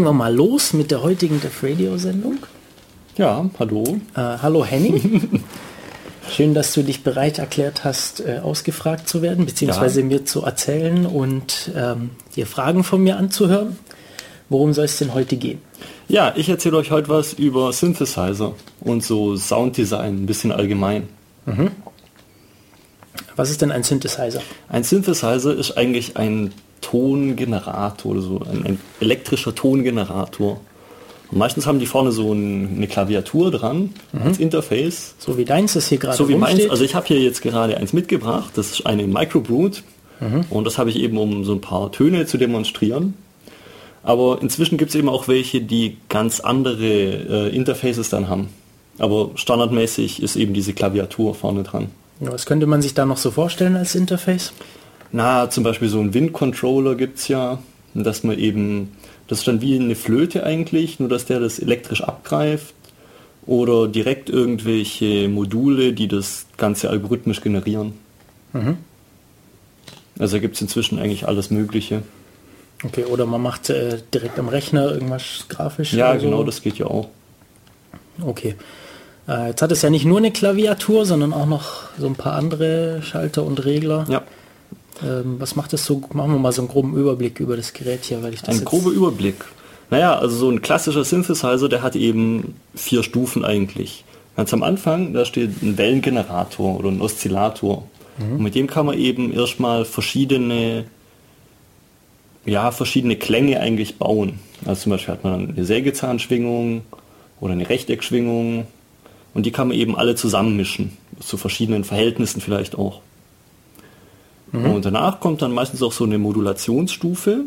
legen wir mal los mit der heutigen Def Radio Sendung. Ja, hallo. Äh, hallo Henning. Schön, dass du dich bereit erklärt hast, äh, ausgefragt zu werden, beziehungsweise ja. mir zu erzählen und ähm, dir Fragen von mir anzuhören. Worum soll es denn heute gehen? Ja, ich erzähle euch heute was über Synthesizer und so Sounddesign, ein bisschen allgemein. Mhm. Was ist denn ein Synthesizer? Ein Synthesizer ist eigentlich ein Tongenerator oder so, ein, ein elektrischer Tongenerator. Und meistens haben die vorne so ein, eine Klaviatur dran mhm. als Interface. So wie deins ist hier gerade. So wie meins. Also ich habe hier jetzt gerade eins mitgebracht. Das ist eine Microbrute. Mhm. Und das habe ich eben, um so ein paar Töne zu demonstrieren. Aber inzwischen gibt es eben auch welche, die ganz andere äh, Interfaces dann haben. Aber standardmäßig ist eben diese Klaviatur vorne dran. Was könnte man sich da noch so vorstellen als Interface? Na, zum Beispiel so ein Wind-Controller gibt es ja, dass man eben, das ist dann wie eine Flöte eigentlich, nur dass der das elektrisch abgreift oder direkt irgendwelche Module, die das Ganze algorithmisch generieren. Mhm. Also gibt es inzwischen eigentlich alles Mögliche. Okay, oder man macht äh, direkt am Rechner irgendwas grafisch. Ja, genau, so. das geht ja auch. Okay. Äh, jetzt hat es ja nicht nur eine Klaviatur, sondern auch noch so ein paar andere Schalter und Regler. Ja. Ähm, was macht das so? Machen wir mal so einen groben Überblick über das Gerät hier, weil ich das Ein grober Überblick. Naja, also so ein klassischer Synthesizer, der hat eben vier Stufen eigentlich. Ganz am Anfang, da steht ein Wellengenerator oder ein Oszillator. Mhm. Und mit dem kann man eben erstmal verschiedene, ja, verschiedene Klänge eigentlich bauen. Also zum Beispiel hat man eine Sägezahnschwingung oder eine Rechteckschwingung und die kann man eben alle zusammenmischen, zu verschiedenen Verhältnissen vielleicht auch. Mhm. Und danach kommt dann meistens auch so eine Modulationsstufe.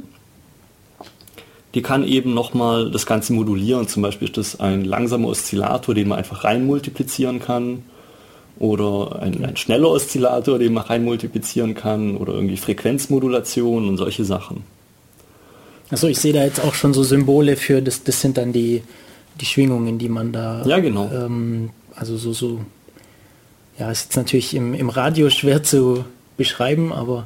Die kann eben nochmal das Ganze modulieren. Zum Beispiel ist das ein langsamer Oszillator, den man einfach rein multiplizieren kann. Oder ein, ein schneller Oszillator, den man rein multiplizieren kann. Oder irgendwie Frequenzmodulation und solche Sachen. Achso, ich sehe da jetzt auch schon so Symbole für, das, das sind dann die, die Schwingungen, die man da. Ja, genau. Ähm, also so, so. Ja, ist jetzt natürlich im, im Radio schwer zu, beschreiben, aber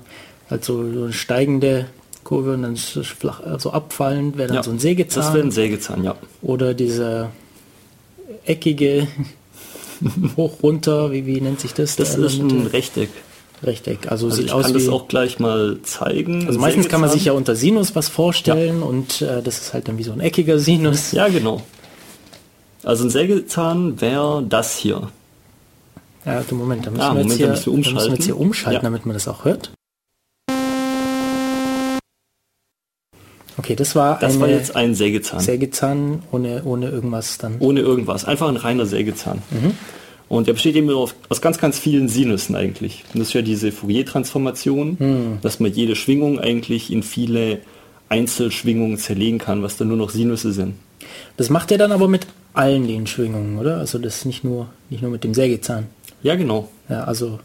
halt so, so eine steigende Kurve und dann flach, also abfallend wäre dann ja, so ein Sägezahn. Das wäre ein Sägezahn, ja. Oder dieser eckige hoch runter, wie, wie nennt sich das? Das ist ein Rechteck. Rechteck, also, also sieht ich aus kann wie, das auch gleich mal zeigen. Also meistens Sägezahn. kann man sich ja unter Sinus was vorstellen ja. und äh, das ist halt dann wie so ein eckiger Sinus. Ja, genau. Also ein Sägezahn wäre das hier. Ja, du Moment, da müssen, ah, wir, Moment, jetzt hier, müssen, wir, müssen wir jetzt hier umschalten, ja. damit man das auch hört. Okay, das war Das war jetzt ein Sägezahn. Sägezahn ohne, ohne irgendwas dann. Ohne irgendwas, einfach ein reiner Sägezahn. Mhm. Und der besteht eben aus, aus ganz, ganz vielen Sinussen eigentlich. Und das ist ja diese Fourier-Transformation, mhm. dass man jede Schwingung eigentlich in viele Einzelschwingungen zerlegen kann, was dann nur noch Sinusse sind. Das macht er dann aber mit allen den Schwingungen, oder? Also das nicht nur, nicht nur mit dem Sägezahn. Ja, genau. Ja, also,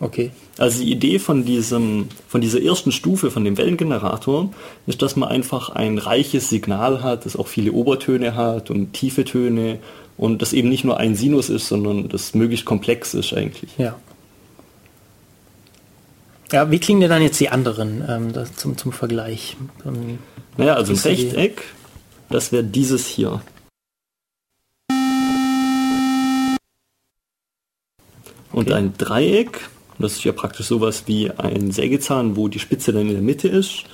okay. Also die Idee von diesem, von dieser ersten Stufe, von dem Wellengenerator, ist, dass man einfach ein reiches Signal hat, das auch viele Obertöne hat und tiefe Töne und das eben nicht nur ein Sinus ist, sondern das möglichst komplex ist eigentlich. Ja. Ja, wie klingen denn dann jetzt die anderen ähm, zum, zum Vergleich? Um, naja, also ein Rechteck, das wäre dieses hier. Und ein Dreieck, das ist ja praktisch sowas wie ein Sägezahn, wo die Spitze dann in der Mitte ist.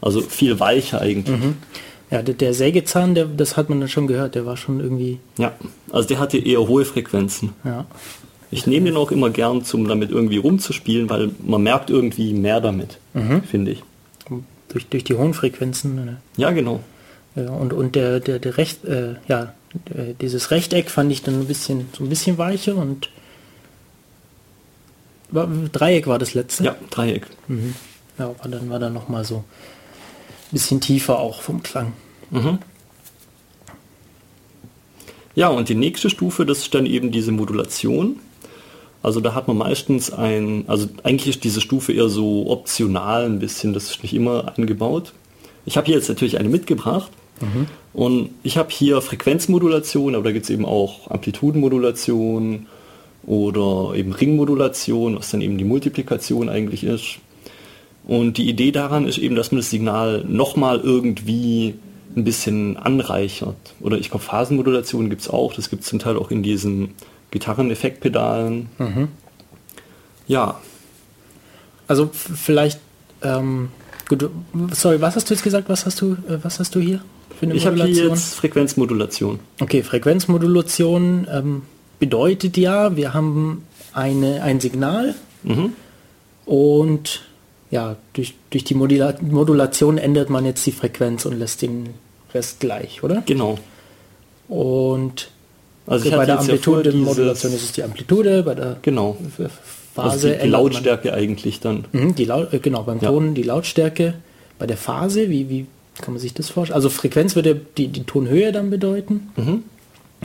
Also viel weicher eigentlich. Mhm. Ja, der, der Sägezahn, der, das hat man dann schon gehört, der war schon irgendwie. Ja, also der hatte eher hohe Frequenzen. Ja. Ich nehme den auch immer gern, um damit irgendwie rumzuspielen, weil man merkt irgendwie mehr damit, mhm. finde ich. Durch, durch die hohen Frequenzen. Ne? Ja, genau. Ja, und, und der, der, der Recht, äh, ja, dieses Rechteck fand ich dann ein bisschen so ein bisschen weicher und war, Dreieck war das letzte. Ja, Dreieck. Mhm. Ja, aber dann war dann noch mal so ein bisschen tiefer auch vom Klang. Mhm. Ja, und die nächste Stufe, das ist dann eben diese Modulation. Also da hat man meistens ein, also eigentlich ist diese Stufe eher so optional ein bisschen, das ist nicht immer eingebaut. Ich habe hier jetzt natürlich eine mitgebracht. Mhm. Und ich habe hier Frequenzmodulation, aber da gibt es eben auch Amplitudenmodulation oder eben Ringmodulation, was dann eben die Multiplikation eigentlich ist. Und die Idee daran ist eben, dass man das Signal nochmal irgendwie ein bisschen anreichert. Oder ich glaube, Phasenmodulation gibt es auch. Das gibt es zum Teil auch in diesen Gitarreneffektpedalen. Mhm. Ja. Also vielleicht, ähm, gut, sorry, was hast du jetzt gesagt? Was hast du, äh, was hast du hier für eine ich habe hier jetzt Frequenzmodulation. Okay, Frequenzmodulation ähm, bedeutet ja, wir haben eine, ein Signal mhm. und ja, durch, durch die Modula Modulation ändert man jetzt die Frequenz und lässt den Rest gleich, oder? Genau. Und also bei der Amplitude-Modulation ist es die Amplitude, bei der genau. Phase also die, die Lautstärke eigentlich dann. Mhm, die Laut, äh, genau, beim Ton ja. die Lautstärke. Bei der Phase, wie, wie kann man sich das vorstellen? Also Frequenz würde die, die Tonhöhe dann bedeuten. Mhm.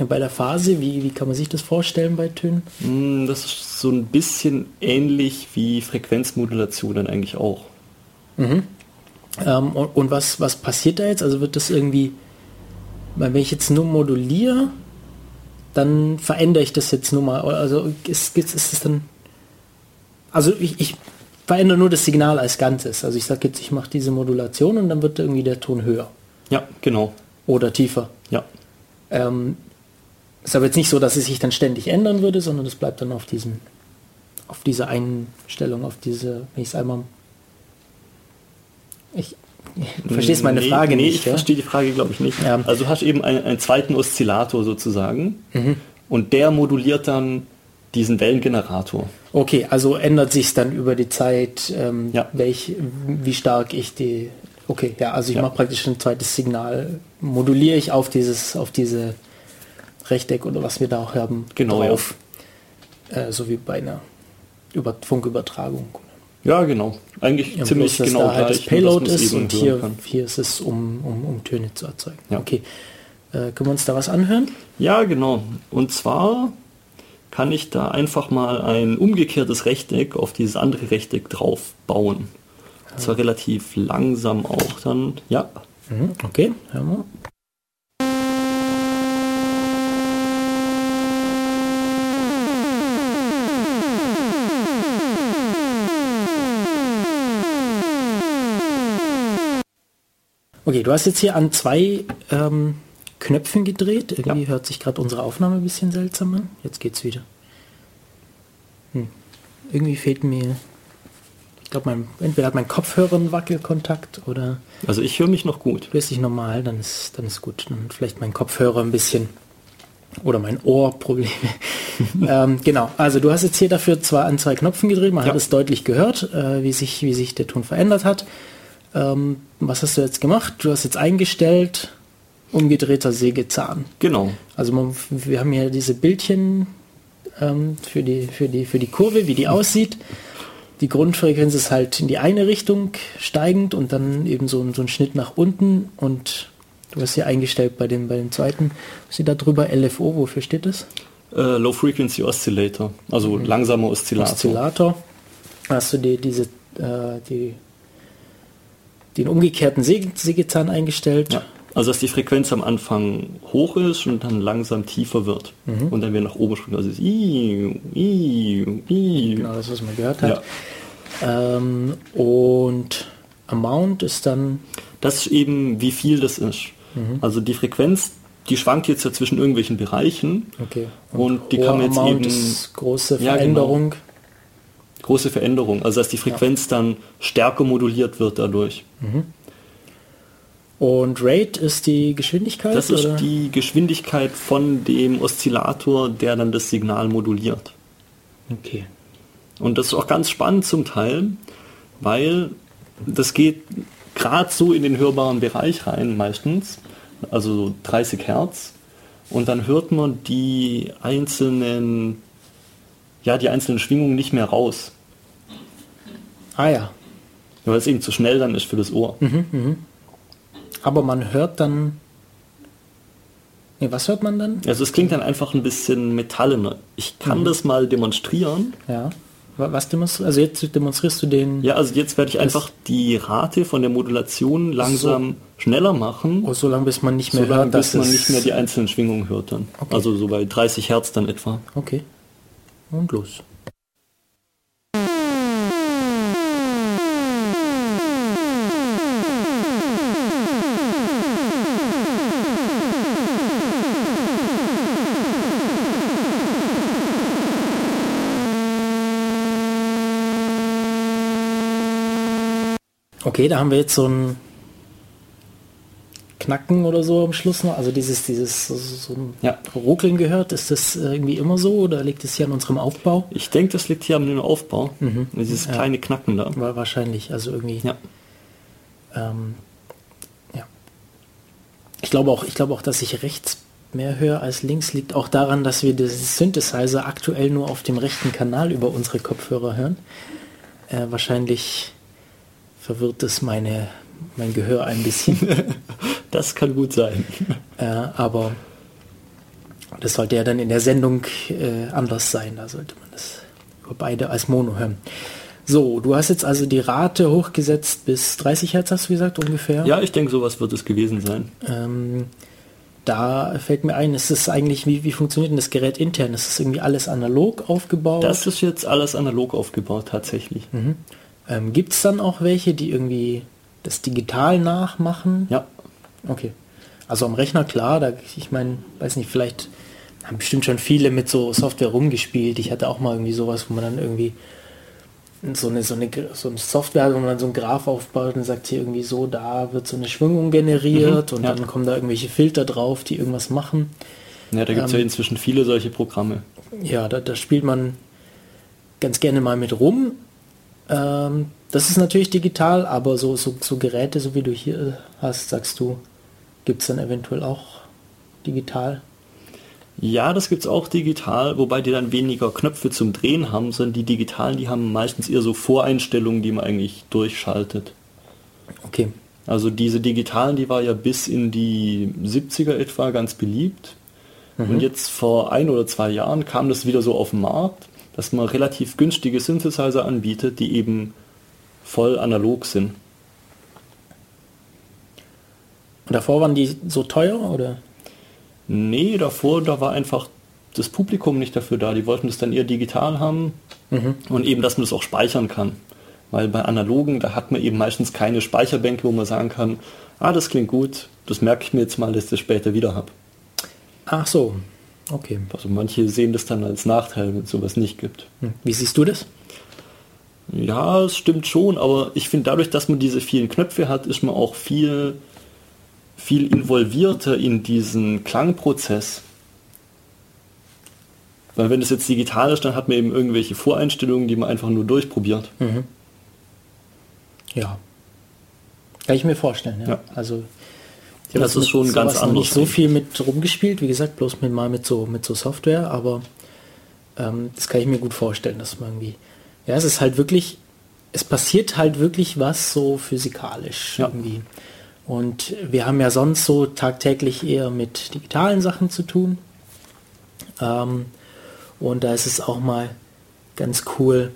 Bei der Phase, wie, wie kann man sich das vorstellen bei Tönen? Mm, das ist so ein bisschen ähnlich wie Frequenzmodulation dann eigentlich auch. Mhm. Ähm, und, und was, was passiert da jetzt? Also wird das irgendwie, wenn ich jetzt nur moduliere, dann verändere ich das jetzt nur mal. Also ist, ist, ist es dann. Also ich, ich verändere nur das Signal als Ganzes. Also ich sage jetzt, ich mache diese Modulation und dann wird irgendwie der Ton höher. Ja, genau. Oder tiefer. Ja. Ähm, ist aber jetzt nicht so, dass es sich dann ständig ändern würde, sondern es bleibt dann auf diesem, auf diese Einstellung, auf diese, wenn ich es einmal. Ich, du verstehst meine nee, Frage nee, nicht. Ich ja? verstehe die Frage, glaube ich, nicht. Ja. Also du hast eben einen, einen zweiten Oszillator sozusagen mhm. und der moduliert dann diesen Wellengenerator. Okay, also ändert sich dann über die Zeit, ähm, ja. welch, wie stark ich die. Okay, ja, also ich ja. mache praktisch ein zweites Signal, moduliere ich auf dieses, auf diese Rechteck oder was wir da auch haben genau, drauf. Ja. Äh, so wie bei einer Über Funkübertragung. Ja, genau. Eigentlich ja, ziemlich bloß, genau da halt das Payload ist und hier, hier ist es, um, um, um Töne zu erzeugen. Ja. Okay. Äh, können wir uns da was anhören? Ja, genau. Und zwar kann ich da einfach mal ein umgekehrtes Rechteck auf dieses andere Rechteck drauf bauen. Ja. Zwar relativ langsam auch dann. Ja. Mhm, okay, hören wir. Okay, du hast jetzt hier an zwei ähm, Knöpfen gedreht. Irgendwie ja. hört sich gerade unsere Aufnahme ein bisschen seltsam an. Jetzt geht's wieder. Hm. Irgendwie fehlt mir. Ich glaube, entweder hat mein Kopfhörer einen Wackelkontakt oder. Also ich höre mich noch gut. Hörst dich normal, dann ist, dann ist gut. Dann vielleicht mein Kopfhörer ein bisschen oder mein Ohr Probleme. ähm, genau, also du hast jetzt hier dafür zwar an zwei Knöpfen gedreht, man ja. hat es deutlich gehört, äh, wie, sich, wie sich der Ton verändert hat. Ähm, was hast du jetzt gemacht? Du hast jetzt eingestellt, umgedrehter Sägezahn. Genau. Also man, wir haben hier diese Bildchen ähm, für, die, für, die, für die Kurve, wie die aussieht. Die Grundfrequenz ist halt in die eine Richtung steigend und dann eben so, so ein Schnitt nach unten und du hast hier eingestellt bei dem, bei dem zweiten, steht da drüber, LFO, wofür steht das? Uh, Low Frequency Oscillator, also mhm. langsamer Oszillator. Oszillator. Hast du dir diese, äh, die den umgekehrten Sägezahn eingestellt. Ja. Also dass die Frequenz am Anfang hoch ist und dann langsam tiefer wird. Mhm. Und dann wieder nach oben springt. Also ist i, i, i. Genau, das was man gehört hat. Ja. Ähm, und Amount ist dann. Das ist eben, wie viel das ist. Mhm. Also die Frequenz, die schwankt jetzt ja zwischen irgendwelchen Bereichen. Okay. Und, und die kann man jetzt Amount eben. große Veränderung. Ja, genau große Veränderung. Also dass die Frequenz ja. dann stärker moduliert wird dadurch. Mhm. Und Rate ist die Geschwindigkeit? Das oder? ist die Geschwindigkeit von dem Oszillator, der dann das Signal moduliert. Okay. Und das ist auch ganz spannend zum Teil, weil das geht gerade so in den hörbaren Bereich rein meistens, also 30 Hertz. Und dann hört man die einzelnen, ja, die einzelnen Schwingungen nicht mehr raus. Ah ja. Weil es eben zu schnell dann ist für das Ohr. Mhm, mh. Aber man hört dann. Nee, was hört man dann? Also es klingt dann einfach ein bisschen metallener. Ich kann mhm. das mal demonstrieren. Ja. Was demonstrierst Also jetzt demonstrierst du den. Ja, also jetzt werde ich einfach die Rate von der Modulation langsam so. schneller machen. Oh, so lange bis man nicht mehr so hört, bis man nicht mehr die einzelnen Schwingungen hört dann. Okay. Also so bei 30 Hertz dann etwa. Okay. Und los. Okay, da haben wir jetzt so ein Knacken oder so am Schluss noch. Also dieses, dieses so, Ja. Ruckeln gehört. Ist das irgendwie immer so oder liegt es hier an unserem Aufbau? Ich denke, das liegt hier am Aufbau. Dieses Ja. kleine Knacken da. War wahrscheinlich, also irgendwie. Ja. Ähm, ja. Ich glaube auch, ich glaube auch, dass ich rechts mehr höre als links liegt auch daran, dass wir das Synthesizer aktuell nur auf dem rechten Kanal über unsere Kopfhörer hören. Äh, wahrscheinlich verwirrt es meine, mein Gehör ein bisschen. Das kann gut sein. äh, aber das sollte ja dann in der Sendung äh, anders sein. Da sollte man das über beide als Mono hören. So, du hast jetzt also die Rate hochgesetzt bis 30 Hertz, hast du gesagt, ungefähr. Ja, ich denke, sowas wird es gewesen sein. Ähm, da fällt mir ein, ist es eigentlich, wie, wie funktioniert denn das Gerät intern? Ist das irgendwie alles analog aufgebaut? Das ist jetzt alles analog aufgebaut, tatsächlich. Ähm, Gibt es dann auch welche, die irgendwie das digital nachmachen? Ja, Okay. Also am Rechner, klar, da, ich meine, weiß nicht, vielleicht haben bestimmt schon viele mit so Software rumgespielt. Ich hatte auch mal irgendwie sowas, wo man dann irgendwie so eine, so eine, so eine Software, hat, wo man dann so ein Graph aufbaut und sagt hier irgendwie so, da wird so eine Schwingung generiert Mhm, und ja. dann kommen da irgendwelche Filter drauf, die irgendwas machen. ja da gibt es Ähm, ja inzwischen viele solche Programme. Ja, da, da spielt man ganz gerne mal mit rum. Ähm, das ist natürlich digital, aber so, so, so Geräte, so wie du hier hast, sagst du, gibt es dann eventuell auch digital. Ja, das gibt es auch digital, wobei die dann weniger Knöpfe zum Drehen haben, sondern die digitalen, die haben meistens eher so Voreinstellungen, die man eigentlich durchschaltet. Okay. Also diese digitalen, die war ja bis in die 70er etwa ganz beliebt. Und jetzt vor ein oder zwei Jahren kam das wieder so auf den Markt, dass man relativ günstige Synthesizer anbietet, die eben voll analog sind. Und davor waren die so teuer oder? Nee, davor, da war einfach das Publikum nicht dafür da. Die wollten das dann eher digital haben und eben, dass man das auch speichern kann. Weil bei analogen, da hat man eben meistens keine Speicherbänke, wo man sagen kann, ah, das klingt gut, das merke ich mir jetzt mal, dass ich das später wieder habe. Ach so. Okay. Also manche sehen das dann als Nachteil, wenn es sowas nicht gibt. Hm. Wie siehst du das? Ja, es stimmt schon, aber ich finde dadurch, dass man diese vielen Knöpfe hat, ist man auch viel, viel involvierter in diesen Klangprozess. Weil wenn es jetzt digital ist, dann hat man eben irgendwelche Voreinstellungen, die man einfach nur durchprobiert. Ja. Kann ich mir vorstellen, ja. Ja. Also ich Das ist schon ganz anders, nicht so ich. viel mit rumgespielt, wie gesagt, bloß mit mal mit so mit so Software, aber ähm, das kann ich mir gut vorstellen, dass man irgendwie. Ja, es ist halt wirklich, es passiert halt wirklich was so physikalisch Ja. irgendwie. Und wir haben ja sonst so tagtäglich eher mit digitalen Sachen zu tun. Ähm, und da ist es auch mal ganz cool,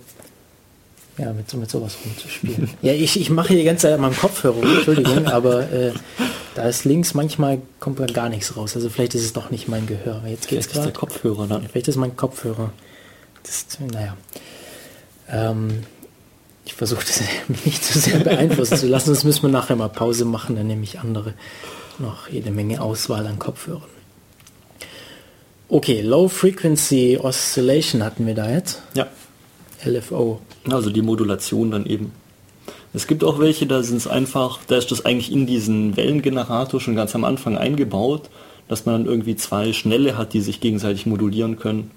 ja, mit, so- mit sowas rumzuspielen. ja, ich, ich mache hier die ganze Zeit an meinem Kopfhörer Entschuldigung, aber äh, da ist links manchmal kommt da gar nichts raus. Also vielleicht ist es doch nicht mein Gehör. Jetzt geht's Vielleicht ist der. Kopfhörer dann. Vielleicht ist mein Kopfhörer. Das naja. Ähm, ich versuche das nicht zu sehr beeinflussen zu lassen, sonst müssen wir nachher mal Pause machen, dann nehme ich andere noch jede Menge Auswahl an Kopfhörern. Okay, Low Frequency Oscillation hatten wir da jetzt. Ja, LFO. Also die Modulation dann eben. Es gibt auch welche, da sind es einfach, da ist das eigentlich in diesen Wellengenerator schon ganz am Anfang eingebaut, dass man dann irgendwie zwei Schnelle hat, die sich gegenseitig modulieren können.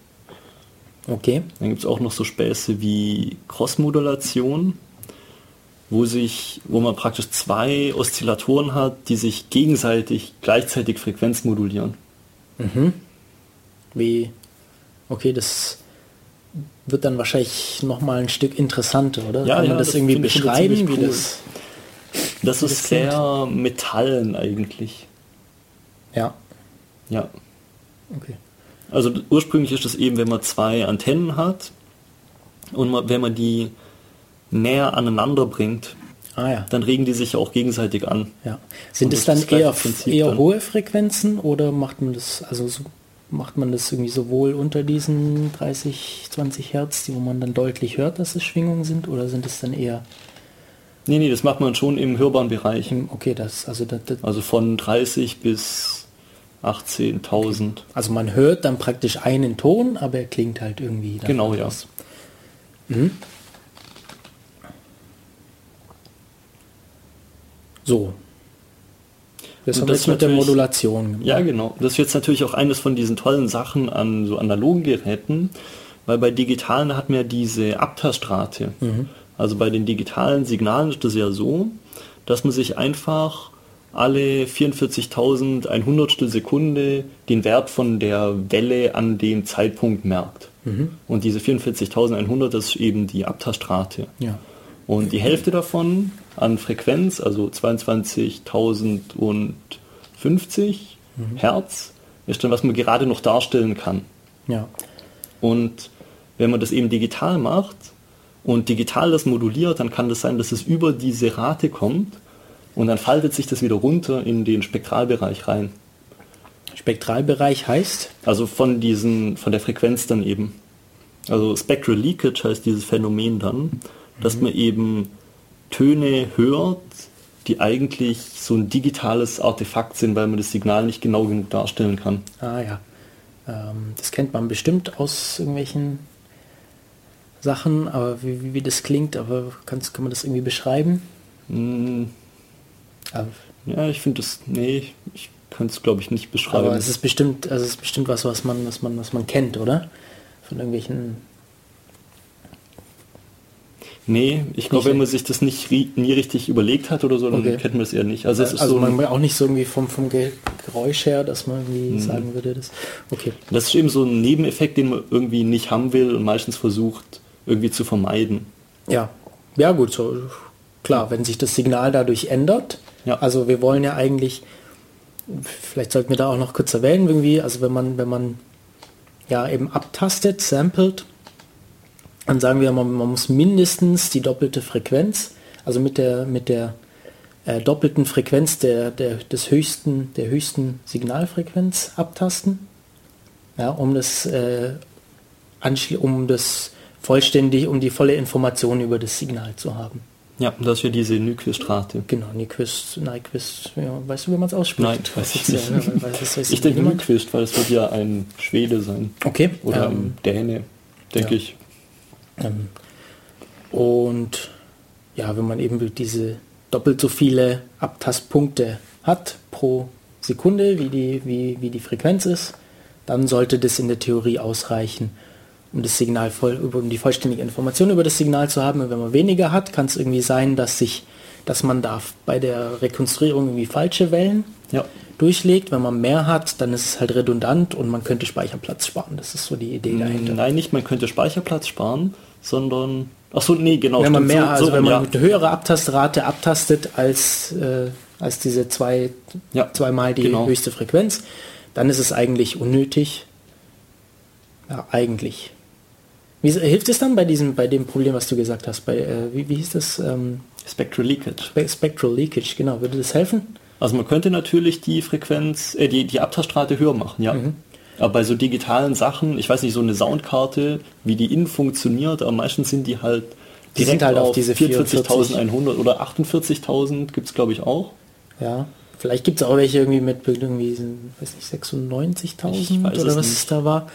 Okay. Dann gibt es auch noch so Späße wie Crossmodulation, wo sich, wo man praktisch zwei Oszillatoren hat, die sich gegenseitig gleichzeitig Frequenz modulieren. Wie, okay, das wird dann wahrscheinlich noch mal ein Stück interessanter, oder? Ja, Kann man ja, das, das irgendwie beschreiben, ziemlich wie cool. das? Das das ist klingt. sehr Metallen eigentlich. Ja, Ja. okay. Also ursprünglich ist es eben, wenn man zwei Antennen hat und man, wenn man die näher aneinander bringt, Ah ja. dann regen die sich auch gegenseitig an. ja. Sind es das dann das eher, eher dann. hohe Frequenzen oder macht man das, also so, macht man das irgendwie sowohl unter diesen 30, 20 Hertz, die wo man dann deutlich hört, dass es Schwingungen sind, oder sind es dann eher Nee, nee, das macht man schon im hörbaren Bereich. im, okay, das, also das, das, Also von 30 bis 18.000. also man hört dann praktisch einen Ton, aber er klingt halt irgendwie Genau, ja. anders. So. Das haben wir jetzt mit der Modulation. Ja, genau. Das ist jetzt natürlich auch eines von diesen tollen Sachen an so analogen Geräten, weil bei digitalen hat man ja diese Abtastrate. Mhm. Also bei den digitalen Signalen ist das ja so, dass man sich einfach alle 44.100 Sekunde den Wert von der Welle an dem Zeitpunkt merkt. Mhm. Und diese 44.100, das ist eben die Abtastrate. Ja. Und die Hälfte davon an Frequenz, also 22.050 mhm. Hertz, ist dann, was man gerade noch darstellen kann. Ja. Und wenn man das eben digital macht und digital das moduliert, dann kann das sein, dass es über diese Rate kommt und dann faltet sich das wieder runter in den Spektralbereich rein. Spektralbereich heißt? Also von diesen, von der Frequenz dann eben. Also Spectral Leakage heißt dieses Phänomen dann, dass mhm. man eben Töne hört, die eigentlich so ein digitales Artefakt sind, weil man das Signal nicht genau genug darstellen kann. Ah ja. Ähm, das kennt man bestimmt aus irgendwelchen Sachen, aber wie, wie das klingt, aber kannst, kann man das irgendwie beschreiben? Mm. Ja, ich finde das, nee, ich kann es glaube ich nicht beschreiben. Aber es ist bestimmt, also es ist bestimmt was, was man, was man, was man kennt, oder? Von irgendwelchen Nee, ich glaube, wenn man sich das nicht nie richtig überlegt hat oder so, dann okay. kennt man es eher nicht. Also, es ist also so man auch nicht so irgendwie vom, vom Geräusch her, dass man irgendwie mhm. sagen würde, das. Okay. Das ist eben so ein Nebeneffekt, den man irgendwie nicht haben will und meistens versucht irgendwie zu vermeiden. Ja, ja gut, so klar, wenn sich das Signal dadurch ändert. Ja. Also wir wollen ja eigentlich, vielleicht sollten wir da auch noch kurz erwähnen, irgendwie, also wenn man, wenn man ja eben abtastet, samplet, dann sagen wir, man, man muss mindestens die doppelte Frequenz, also mit der, mit der äh, doppelten Frequenz der, der, des höchsten, der höchsten Signalfrequenz abtasten, ja, um das, äh, um das vollständig, um die volle Information über das Signal zu haben. Ja, das wäre diese Nyquist-Rate. Genau, Nyquist, Nyquist, ja, weißt du, wie man es ausspricht? Nein, weiß ich nicht. Ja, weiß, weiß ich denke Nyquist, weil es wird ja ein Schwede sein. Okay. Oder ähm, ein Däne, denke ja. ich. Ähm, und ja, wenn man eben diese doppelt so viele Abtastpunkte hat pro Sekunde, wie die, wie, wie die Frequenz ist, dann sollte das in der Theorie ausreichen, um das Signal voll, um die vollständige Information über das Signal zu haben. Und wenn man weniger hat, kann es irgendwie sein, dass sich, dass man da bei der Rekonstruierung irgendwie falsche Wellen ja. durchlegt. Wenn man mehr hat, dann ist es halt redundant und man könnte Speicherplatz sparen. Das ist so die Idee dahinter. Nein, nicht man könnte Speicherplatz sparen, sondern ach so, nee, genau. Wenn man mehr, so, also so wenn man ja. eine höhere Abtastrate abtastet als, äh, als diese zwei, ja, zweimal die genau. höchste Frequenz, dann ist es eigentlich unnötig. Ja, eigentlich. Wie, hilft es dann bei diesem, bei dem Problem, was du gesagt hast? Bei, äh, wie, wie hieß das? Ähm, Spectral Leakage. Spe Spectral Leakage, genau. Würde das helfen? Also man könnte natürlich die Frequenz, äh, die, die Abtastrate höher machen, ja. Mhm. Aber bei so digitalen Sachen, ich weiß nicht, so eine Soundkarte, wie die innen funktioniert, aber meistens sind die halt die sind halt auf, auf diese 44.100 oder 48.000 gibt es glaube ich auch. Ja, vielleicht gibt es auch welche irgendwie mit irgendwie, weiß nicht, 96.000 oder was es da war.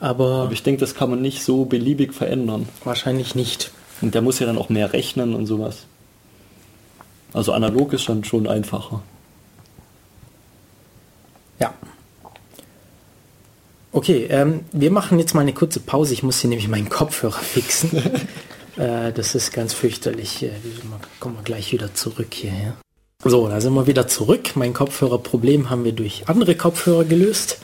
Aber, aber ich denke, das kann man nicht so beliebig verändern. Wahrscheinlich nicht. Und der muss ja dann auch mehr rechnen und sowas. Also analog ist dann schon einfacher. Ja. Okay, ähm, wir machen jetzt mal eine kurze Pause. Ich muss hier nämlich meinen Kopfhörer fixen. äh, das ist ganz fürchterlich. Äh, kommen wir gleich wieder zurück hierher. So, da sind wir wieder zurück. Mein Kopfhörerproblem haben wir durch andere Kopfhörer gelöst.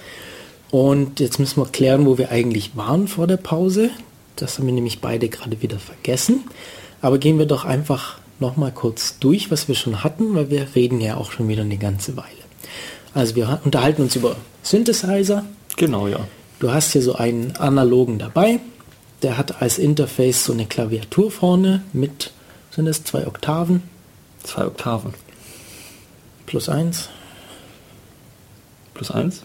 Und jetzt müssen wir klären, wo wir eigentlich waren vor der Pause. Das haben wir nämlich beide gerade wieder vergessen. Aber gehen wir doch einfach noch mal kurz durch, was wir schon hatten, weil wir reden ja auch schon wieder eine ganze Weile. Also wir unterhalten uns über Synthesizer, Genau, ja. Du hast hier so einen analogen dabei. Der hat als Interface so eine Klaviatur vorne mit, sind es zwei Oktaven? Zwei Oktaven. Plus eins. Plus eins?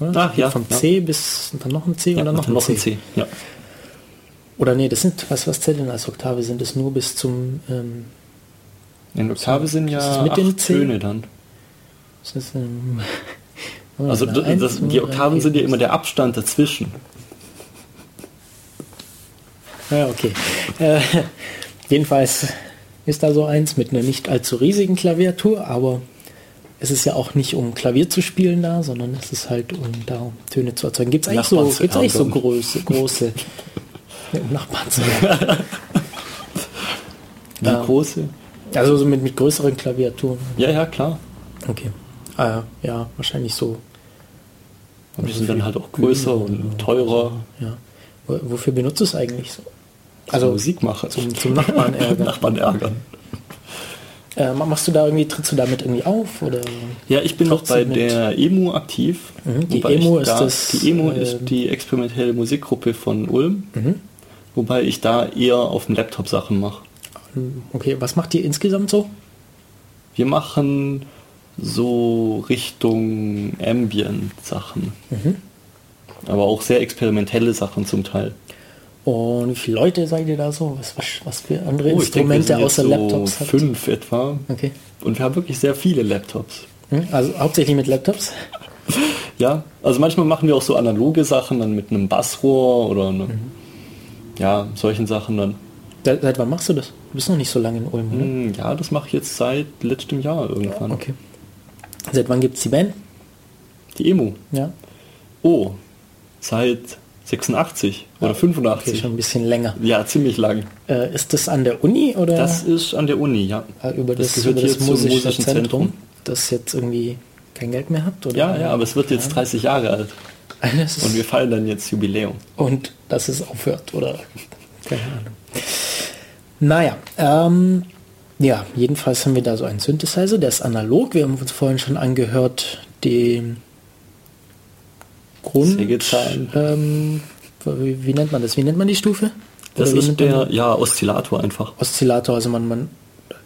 Oder? Ach ja. Vom ja. C bis dann noch ein C ja, oder noch ein noch C. Ein C. Ja. Oder nee, das sind, was, was zählt denn als Oktave? Sind es nur bis zum. Ähm, In Oktave sind ja mit acht Töne dann. Das ist, ähm, also das, das, die Oktaven sind ja immer der Abstand dazwischen. Ja, okay. Äh, jedenfalls, ist da so eins mit einer nicht allzu riesigen Klaviatur, aber es ist ja auch nicht um Klavier zu spielen da, sondern es ist halt um da Töne zu erzeugen. Gibt es eigentlich, so, gibt's eigentlich so große, große Nachbarn zu Wie ja. große? Also so mit, mit größeren Klaviaturen. Ja, ja, klar. Okay. Ah, ja, wahrscheinlich so. Aber die sind dann halt auch größer und teurer. Ja. Wofür benutzt du es eigentlich so? Also Musik mache. Zum, zum Nachbarn ärgern. Nachbarn ärgern. Äh, machst du da irgendwie, trittst du damit irgendwie auf? Oder ja, ich bin noch bei der EMU aktiv. Mhm, die EMU ist da, das. Die EMU äh, ist die experimentelle Musikgruppe von Ulm. Mhm. Wobei ich da eher auf dem Laptop Sachen mache. Okay, was macht ihr insgesamt so? Wir machen so Richtung Ambient-Sachen. Mhm. Aber auch sehr experimentelle Sachen zum Teil. Und wie viele Leute seid ihr da so? Was, was, für andere oh, Instrumente denke, außer so Laptops? Habt? Fünf etwa. Okay. Und wir haben wirklich sehr viele Laptops. Hm? Also hauptsächlich mit Laptops? ja, also manchmal machen wir auch so analoge Sachen, dann mit einem Bassrohr oder eine, mhm. ja, solchen Sachen dann. Seit, seit, wann machst du das? Du bist noch nicht so lange in Ulm, oder? Hm, ja, das mache ich jetzt seit letztem Jahr irgendwann. Okay. Seit wann gibt es die Band? Die Emu? Ja. Oh, seit 86 oder 85. Okay, schon ein bisschen länger. Ja, ziemlich lang. Äh, ist das an der Uni oder? Das ist an der Uni, ja. Äh, über das, das über das musische Zentrum, Zentrum, das jetzt irgendwie kein Geld mehr hat? Oder? Ja, ja, aber es wird jetzt ja. 30 Jahre alt. Und wir feiern dann jetzt Jubiläum. Und dass es aufhört, oder? Keine Ahnung. Naja, ähm, ja, jedenfalls haben wir da so einen Synthesizer, der ist analog. Wir haben uns vorhin schon angehört, den Grund. Ähm, wie, wie, nennt man das? Wie nennt man die Stufe? Das Oder ist der, ja, Oszillator einfach. Oszillator, also man, man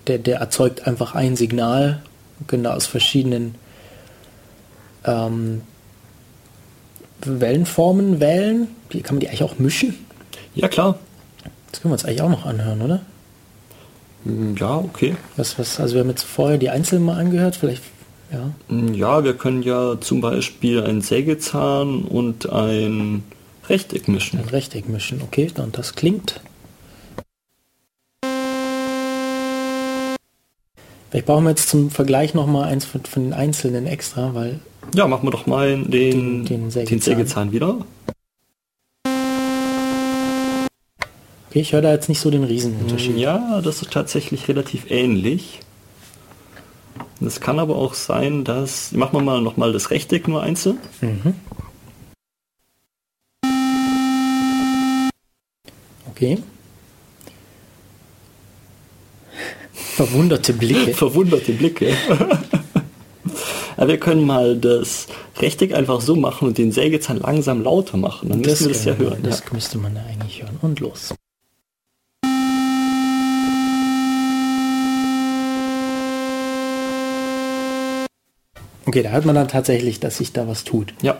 der, der erzeugt einfach ein Signal, genau aus verschiedenen ähm, Wellenformen wählen. Wie kann man die eigentlich auch mischen? Ja, klar. Das können wir uns eigentlich auch noch anhören, oder? Hm, ja, okay. Was, was, also wir haben jetzt vorher die einzelnen mal angehört, vielleicht ja. Hm, ja, wir können ja zum Beispiel einen Sägezahn und ein Rechteck mischen. Ein Rechteck mischen, okay, und das klingt. Vielleicht brauchen wir jetzt zum Vergleich noch mal eins von, von den einzelnen extra, weil. Ja, machen wir doch mal den, den, den, Sägezahn. den Sägezahn wieder. Okay, ich höre da jetzt nicht so den Riesenunterschied. Ja, das ist tatsächlich relativ ähnlich. Es kann aber auch sein, dass... Machen wir mal nochmal das Rechteck nur einzeln. Mhm. Okay. Verwunderte Blicke. Verwunderte Blicke. Aber wir können mal das Rechteck einfach so machen und den Sägezahn langsam lauter machen. Dann das müssen wir das ja hören. Das ja. müsste man ja eigentlich hören. Und los. Okay, da hört man dann tatsächlich, dass sich da was tut. Ja.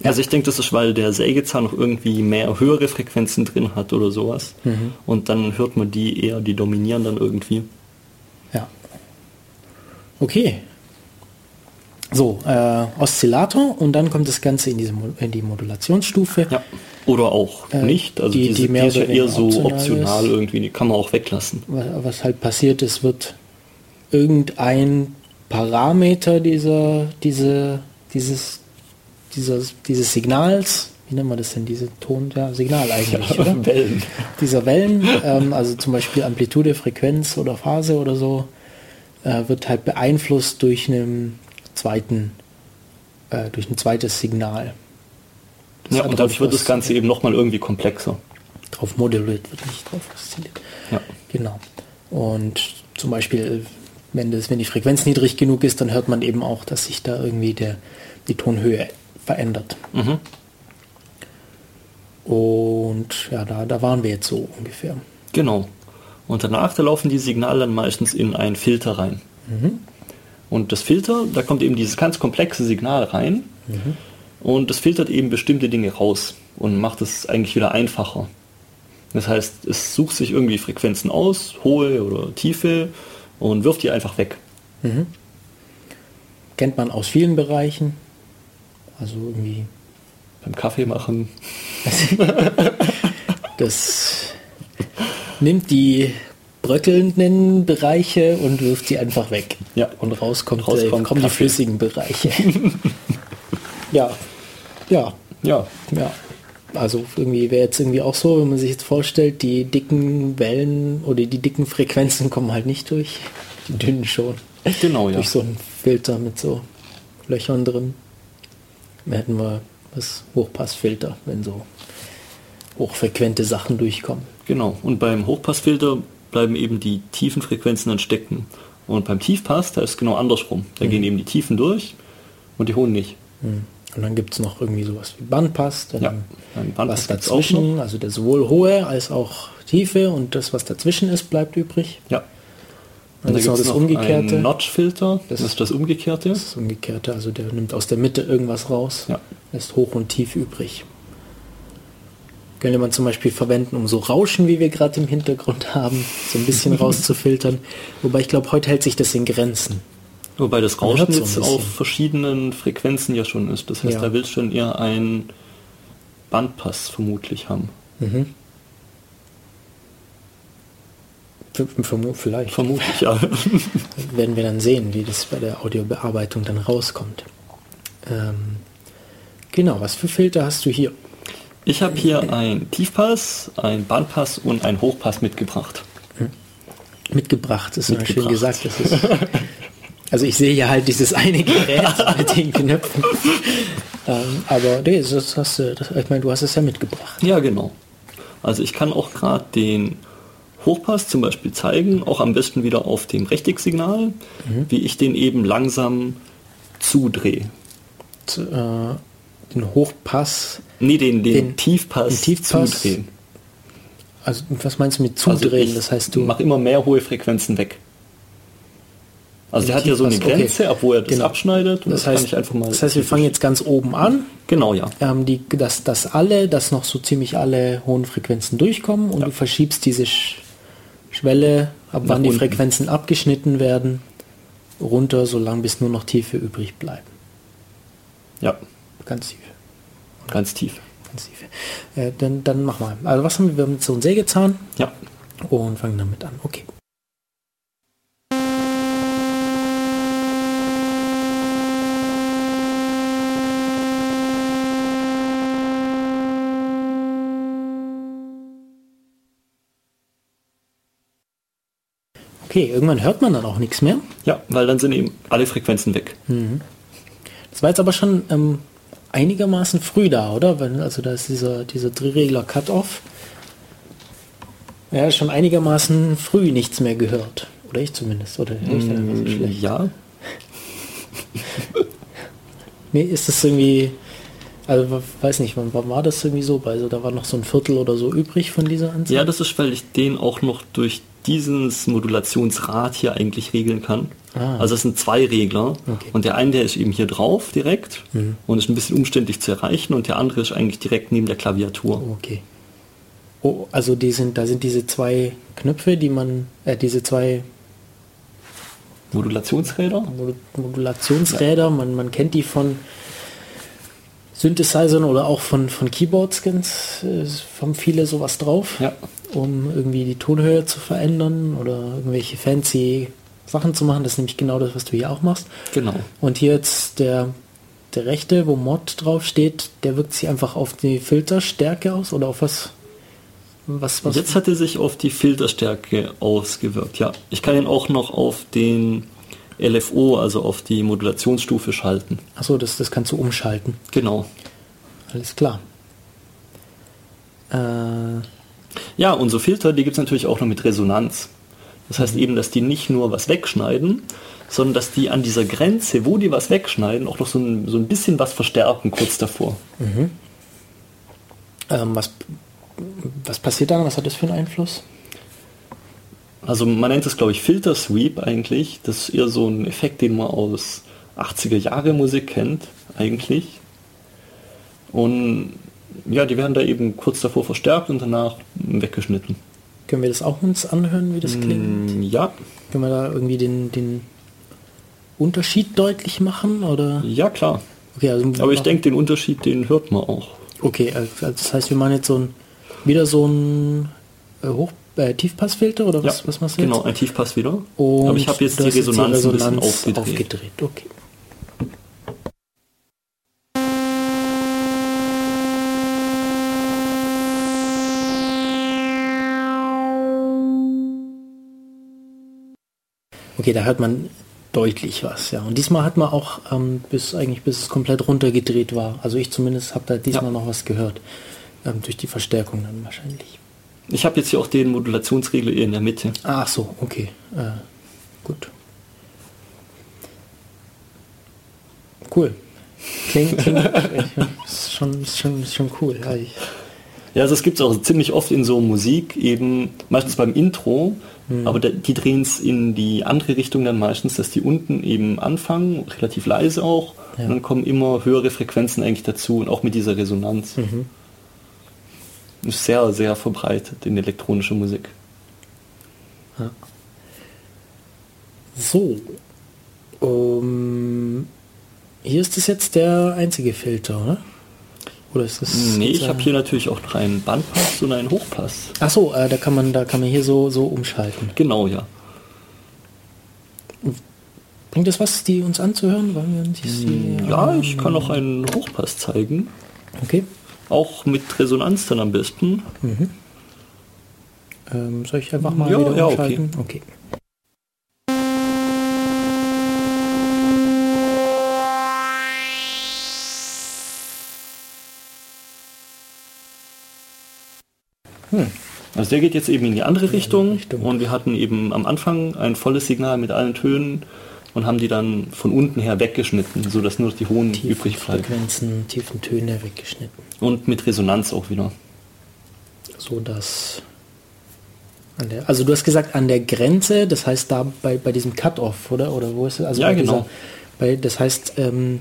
ja. Also ich denke, das ist, weil der Sägezahn noch irgendwie mehr höhere Frequenzen drin hat oder sowas. Mhm. Und dann hört man die eher, die dominieren dann irgendwie. Ja. Okay. So, äh, Oszillator und dann kommt das Ganze in, diese, in die Modulationsstufe. Ja. Oder auch äh, nicht. Also die, diese, die, mehr die ist ja eher so optional ist. irgendwie, die kann man auch weglassen. Was, was halt passiert ist, wird irgendein Parameter dieser, diese, dieses, dieses, dieses Signals, wie nennt man das denn, diese Ton, ja, Signal eigentlich, oder? Wellen. Dieser Wellen, ähm, also zum Beispiel Amplitude, Frequenz oder Phase oder so, äh, wird halt beeinflusst durch einen zweiten, äh, durch ein zweites Signal. Das ja, und dadurch wird das Ganze eben nochmal irgendwie komplexer. Drauf modelliert wird nicht drauf oszilliert. Ja. Genau. Und zum Beispiel wenn, das, wenn die Frequenz niedrig genug ist, dann hört man eben auch, dass sich da irgendwie der, die Tonhöhe verändert. Mhm. Und ja, da, da waren wir jetzt so ungefähr. Genau. Und danach, da laufen die Signale dann meistens in einen Filter rein. Mhm. Und das Filter, da kommt eben dieses ganz komplexe Signal rein. Mhm. Und das filtert eben bestimmte Dinge raus und macht es eigentlich wieder einfacher. Das heißt, es sucht sich irgendwie Frequenzen aus, hohe oder tiefe, und wirft die einfach weg. Mhm. Kennt man aus vielen Bereichen. Also irgendwie. Beim Kaffee machen. das nimmt die bröckelnden Bereiche und wirft sie einfach weg. Ja. Und rauskommt, Rauskommt äh, kommen die flüssigen Bereiche. ja. Ja. Ja, Ja. Also irgendwie wäre jetzt irgendwie auch so, wenn man sich jetzt vorstellt, die dicken Wellen oder die dicken Frequenzen kommen halt nicht durch. Die dünnen schon. genau, ja. Durch so einen Filter mit so Löchern drin. Dann hätten wir das Hochpassfilter, wenn so hochfrequente Sachen durchkommen. Genau. Und beim Hochpassfilter bleiben eben die tiefen Frequenzen dann stecken. Und beim Tiefpass, da ist es genau andersrum. Da Mhm. gehen eben die Tiefen durch und die hohen nicht. Und dann gibt es noch irgendwie sowas wie Bandpass, dann Ja, beim Bandpass was dazwischen, also der sowohl hohe als auch tiefe und das, was dazwischen ist, bleibt übrig. Ja. Dann ist noch gibt's das Umgekehrte. Notch-Filter, das, Das- ist das Umgekehrte. Das ist das Umgekehrte, also der nimmt aus der Mitte irgendwas raus, Ja. lässt hoch und tief übrig. Könnte man zum Beispiel verwenden, um so Rauschen, wie wir gerade im Hintergrund haben, so ein bisschen rauszufiltern. Wobei ich glaube, heute hält sich das in Grenzen. Wobei das Rauschen so ein jetzt auf verschiedenen Frequenzen ja schon ist. Das heißt, Ja. da willst du schon eher einen Bandpass vermutlich haben. V- vermu- Vielleicht Vermutlich, ja. werden wir dann sehen, wie das bei der Audiobearbeitung dann rauskommt. Ähm, genau, was für Filter hast du hier? Ich habe hier einen Tiefpass, einen Bandpass und einen Hochpass mitgebracht. Mitgebracht, ist immer schön Mitgebracht. gesagt. Das ist, also ich sehe ja halt dieses eine Gerät mit den Knöpfen. Ähm, aber nee, das hast du, das, ich meine, du hast es ja mitgebracht. Ja, genau. Also ich kann auch gerade den Hochpass zum Beispiel zeigen, auch am besten wieder auf dem Rechtecksignal, wie ich den eben langsam zudrehe. Z- Äh, den Hochpass, Nee, den, den, Den- Tiefpass, den Tiefpass zudrehen. also was meinst du mit zudrehen? Also ich das heißt, du mach immer mehr hohe Frequenzen weg. Also der hat ja so eine okay. Grenze, ab wo er das Genau. abschneidet. Und das heißt, das heißt, wir fangen jetzt ganz oben an, Genau, ja. ähm, die, dass, dass alle, dass noch so ziemlich alle hohen Frequenzen durchkommen und Ja. du verschiebst diese Sch Schwelle, ab Nach wann die unten. Frequenzen abgeschnitten werden, runter, solange bis nur noch Tiefe übrig bleiben. Ja, Ganz tief. ganz tief. Ganz tief. Äh, dann, dann mach mal. Also was haben wir? Wir haben jetzt so einen Sägezahn Ja. und fangen damit an. Okay. Okay, irgendwann hört man dann auch nichts mehr. Ja, weil dann sind eben alle Frequenzen weg. Das war jetzt aber schon ähm, einigermaßen früh da, oder? Wenn, also da ist dieser, dieser Drehregler Cut-Off. Ja, schon einigermaßen früh nichts mehr gehört. Oder ich zumindest. Oder ich dann einfach so schlecht? Ja, Nee, ist das irgendwie. Also weiß nicht, wann, wann war das irgendwie so? Also da war noch so ein Viertel oder so übrig von dieser Anzahl. Ja, das ist, weil ich den auch noch durch dieses Modulationsrad hier eigentlich regeln kann. Ah. Also es sind zwei Regler Okay. Mhm. und der eine, der ist eben hier drauf direkt und ist ein bisschen umständlich zu erreichen und der andere ist eigentlich direkt neben der Klaviatur. Okay. Oh, also die sind, da sind diese zwei Knöpfe, die man, äh, diese zwei Modulationsräder? Modu- Modulationsräder, man, man kennt die von Synthesizern oder auch von, von Keyboard-Skins, äh, haben viele sowas drauf, Ja. Um irgendwie die Tonhöhe zu verändern oder irgendwelche fancy Sachen zu machen. Das ist nämlich genau das, was du hier auch machst. Genau. Und hier jetzt der, der rechte, wo Mod drauf steht, der wirkt sich einfach auf die Filterstärke aus oder auf was? Was, was? Jetzt hat er sich auf die Filterstärke ausgewirkt. Ja, ich kann ihn auch noch auf den LFO, also auf die Modulationsstufe schalten. Achso, das, das kannst du umschalten. Genau. Alles klar. Äh, Ja, und so Filter, die gibt es natürlich auch noch mit Resonanz. Das heißt Mhm. eben, dass die nicht nur was wegschneiden, sondern dass die an dieser Grenze, wo die was wegschneiden, auch noch so ein, so ein bisschen was verstärken kurz davor. ähm, was, was passiert dann? Was hat das für einen Einfluss? Also man nennt es, glaube ich, Filter Sweep eigentlich. Das ist eher so ein Effekt, den man aus 80er Jahre Musik kennt, eigentlich. Und ja, die werden da eben kurz davor verstärkt und danach weggeschnitten. Können wir das auch uns anhören, wie das klingt? Mm, Ja, Können wir da irgendwie den, den Unterschied deutlich machen? Oder? ja klar. Okay, also Aber ich denke, den Unterschied, den hört man auch. Okay, also das heißt, wir machen jetzt so ein wieder so ein äh, Hoch, äh, Tiefpassfilter oder was, ja, was machst du Genau, jetzt? ein Tiefpassfilter. Und Aber ich habe jetzt die hast Resonanz, ein Resonanz bisschen aufgedreht. aufgedreht. Okay. Okay, da hört man deutlich was, ja. Und diesmal hat man auch ähm, bis eigentlich bis es komplett runtergedreht war. Also ich zumindest habe da diesmal Ja. noch was gehört. Ähm, durch die Verstärkung dann wahrscheinlich. Ich habe jetzt hier auch den Modulationsregler in der Mitte. Ach so, okay. Äh, gut. Cool. Klingt, klingt ist schon, ist schon, ist schon cool. Ja, ich, Ja, also es gibt es auch ziemlich oft in so Musik, eben meistens beim Intro, aber der, die drehen es in die andere Richtung dann meistens, dass die unten eben anfangen, relativ leise auch, Ja. und dann kommen immer höhere Frequenzen eigentlich dazu und auch mit dieser Resonanz. Ist sehr, sehr verbreitet in elektronischer Musik. so. Um, hier ist das jetzt der einzige Filter, oder? Oder ist das? Nee, ich habe äh, hier natürlich auch noch einen Bandpass und einen Hochpass. Ach so, äh, da kann man, da kann man hier so, so umschalten. Genau, ja. Bringt das was, die uns anzuhören? Wollen wir uns die, Ja, ich kann auch einen Hochpass zeigen. Okay. Auch mit Resonanz dann am besten. Ähm, soll ich einfach mal Ja, wieder ja, okay. umschalten? Okay. Also der geht jetzt eben in die andere Richtung, Richtung. und wir hatten eben am Anfang ein volles Signal mit allen Tönen und haben die dann von unten her weggeschnitten, sodass nur die hohen Tiefen übrig bleiben. Frequenzen, tiefen Töne weggeschnitten. Und mit Resonanz auch wieder. So dass der, also du hast gesagt an der Grenze, das heißt da bei, bei diesem Cut-off, oder? Oder wo ist es? Also Ja, bei genau. bei, das heißt, ähm,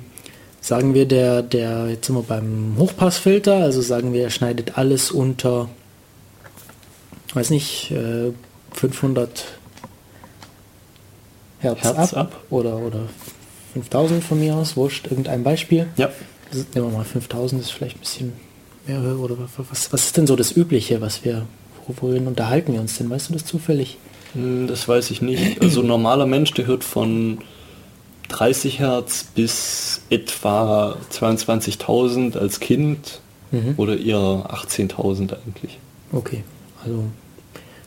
sagen wir der, der, jetzt sind wir beim Hochpassfilter, also sagen wir, er schneidet alles unter, weiß nicht, äh, 500 Hertz, Hertz ab, ab. Oder, oder 5000 von mir aus, wurscht, irgendein Beispiel. Ja. Also, Nehmen wir mal 5000 ist vielleicht ein bisschen mehr oder was, was ist denn so das Übliche, was wir, worin unterhalten wir uns denn? Weißt du das zufällig? Hm, Das weiß ich nicht. Also ein normaler Mensch, der hört von 30 Hertz bis etwa 22.000 als Kind Mhm. oder eher 18.000 eigentlich. Okay, also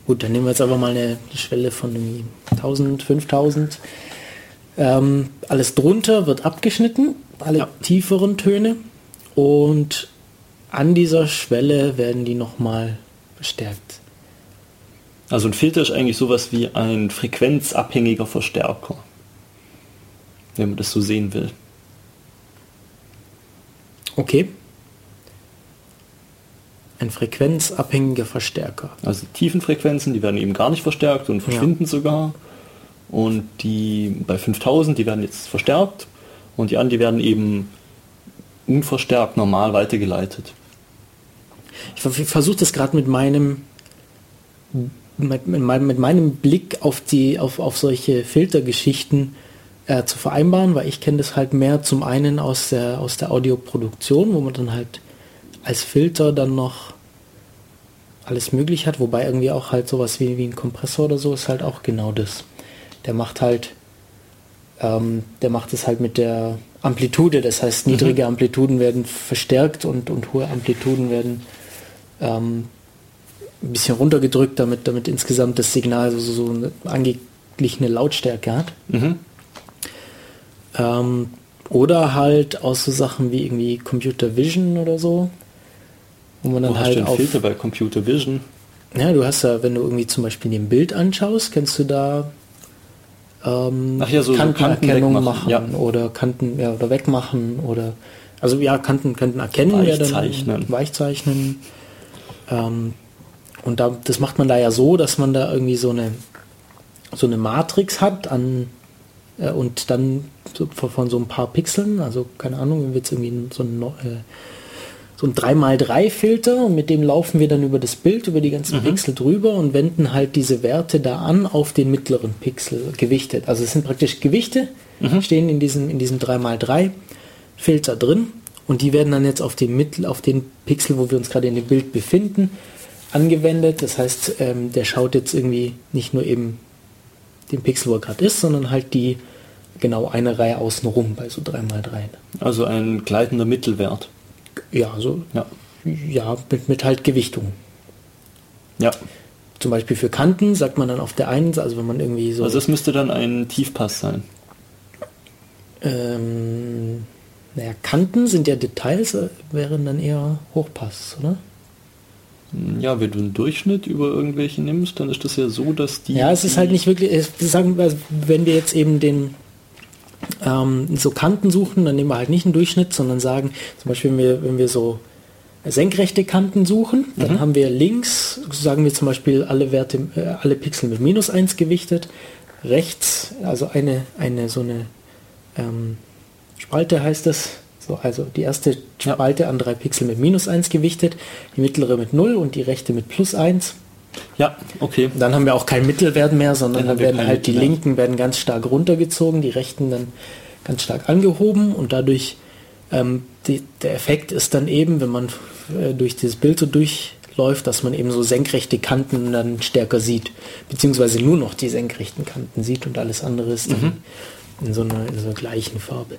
gut, dann nehmen wir jetzt aber mal eine, Schwelle von irgendwie 1000, 5000. Ähm, alles drunter wird abgeschnitten, alle Ja. tieferen Töne und an dieser Schwelle werden die nochmal verstärkt. Also ein Filter ist eigentlich sowas wie ein frequenzabhängiger Verstärker. Wenn man das so sehen will. Okay. Ein frequenzabhängiger Verstärker. Also die tiefen Frequenzen, die werden eben gar nicht verstärkt und verschwinden sogar. Und die bei 5000, die werden jetzt verstärkt. Und die anderen, die werden eben unverstärkt normal weitergeleitet. Ich, ver- ich versuche das gerade mit meinem mit, mit, meinem- mit meinem Blick auf die auf, auf solche Filtergeschichten äh, zu vereinbaren, weil ich kenne das halt mehr zum einen aus der aus der Audioproduktion, wo man dann halt als Filter dann noch alles möglich hat, wobei irgendwie auch halt sowas wie, wie ein Kompressor oder so ist halt auch genau das. Der macht halt ähm, der macht es halt mit der Amplitude, das heißt niedrige Amplituden werden verstärkt und, und hohe Amplituden werden ähm, ein bisschen runtergedrückt, damit, damit insgesamt das Signal so, so eine angeglichene Lautstärke hat. Mhm. Ähm, oder halt aus so Sachen wie irgendwie Computer Vision oder so, wo man dann Wo hast halt du den auf... Filter bei Computer Vision? Ja, du hast ja, wenn du irgendwie zum Beispiel den Bild anschaust, kennst du da ähm, ja, so- so Kanten Kantenerkennung machen ja. oder Kanten ja, oder wegmachen oder also ja Kanten Kanten erkennen wäre dann- Weichzeichnen. weichzeichnen ähm, und da, das macht man da ja so, dass man da irgendwie so eine so eine Matrix hat an äh, und dann so von, so ein paar Pixeln, also keine Ahnung, wenn wir jetzt irgendwie so ein äh, so ein 3x3-Filter und mit dem laufen wir dann über das Bild, über die ganzen Pixel drüber und wenden halt diese Werte da an auf den mittleren Pixel gewichtet. Also es sind praktisch Gewichte, stehen in diesem, in diesem 3x3-Filter drin und die werden dann jetzt auf den Mittel, auf den Pixel, wo wir uns gerade in dem Bild befinden, angewendet. Das heißt, ähm, der schaut jetzt irgendwie nicht nur eben den Pixel, wo er gerade ist, sondern halt die genau eine Reihe außenrum bei so 3x3. Also ein gleitender Mittelwert. Ja, so ja, ja mit, mit halt Gewichtung. Ja. Zum Beispiel für Kanten sagt man dann auf der einen, also wenn man irgendwie so. Also das müsste dann ein Tiefpass sein. Ähm, naja, Kanten sind ja Details, äh, wären dann eher Hochpass, oder? Ja, wenn du einen Durchschnitt über irgendwelche nimmst, dann ist das ja so, dass die. Ja, es ist halt nicht wirklich, sagen wir, wenn wir jetzt eben den ähm, so Kanten suchen, dann nehmen wir halt nicht einen Durchschnitt, sondern sagen, zum Beispiel, wenn wir, wenn wir so senkrechte Kanten suchen, dann mhm. haben wir links, sagen wir zum Beispiel alle Werte, äh, alle Pixel mit minus 1 gewichtet, rechts, also eine, eine so eine ähm, Spalte heißt das, so, also die erste Spalte an drei Pixel mit minus 1 gewichtet, die mittlere mit 0 und die rechte mit plus 1. Ja, okay. Dann haben wir auch keinen Mittelwert mehr, sondern dann, werden halt die linken werden ganz stark runtergezogen, die rechten dann ganz stark angehoben und dadurch ähm, die, der Effekt ist dann eben, wenn man äh, durch dieses Bild so durchläuft, dass man eben so senkrechte Kanten dann stärker sieht, beziehungsweise nur noch die senkrechten Kanten sieht und alles andere ist dann mhm. in, so einer, in so einer gleichen Farbe.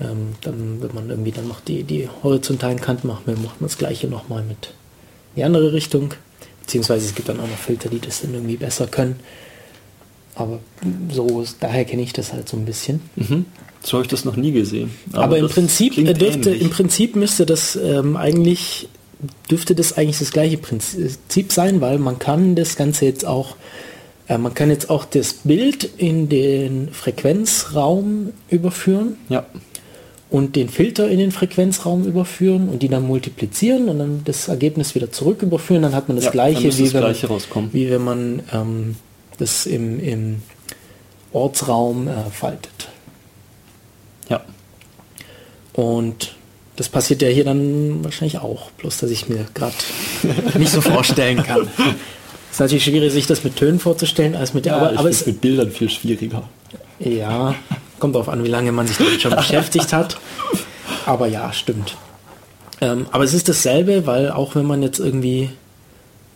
Ähm, dann, wenn man irgendwie dann noch die, die horizontalen Kanten macht, macht man das gleiche nochmal mit die andere Richtung. Beziehungsweise es gibt dann auch noch Filter, die das dann irgendwie besser können. Aber so, daher kenne ich das halt so ein bisschen. Mhm. So habe ich das noch nie gesehen. Aber, Aber im Prinzip dürfte, im Prinzip müsste das ähm, eigentlich dürfte das eigentlich das gleiche Prinzip sein, weil man kann das Ganze jetzt auch äh, man kann jetzt auch das Bild in den Frequenzraum überführen. Ja und den Filter in den Frequenzraum überführen und die dann multiplizieren und dann das Ergebnis wieder zurück überführen, dann hat man das ja, gleiche, wie, das wenn, gleiche wie wenn man ähm, das im, im Ortsraum äh, faltet. Ja. Und das passiert ja hier dann wahrscheinlich auch, bloß dass ich mir gerade nicht so vorstellen kann. Es ist natürlich schwierig, sich das mit Tönen vorzustellen, als mit der, ja, aber, aber es mit Bildern viel schwieriger. Ja, kommt darauf an, wie lange man sich damit schon beschäftigt hat. Aber ja, stimmt. Ähm, aber es ist dasselbe, weil auch wenn man jetzt irgendwie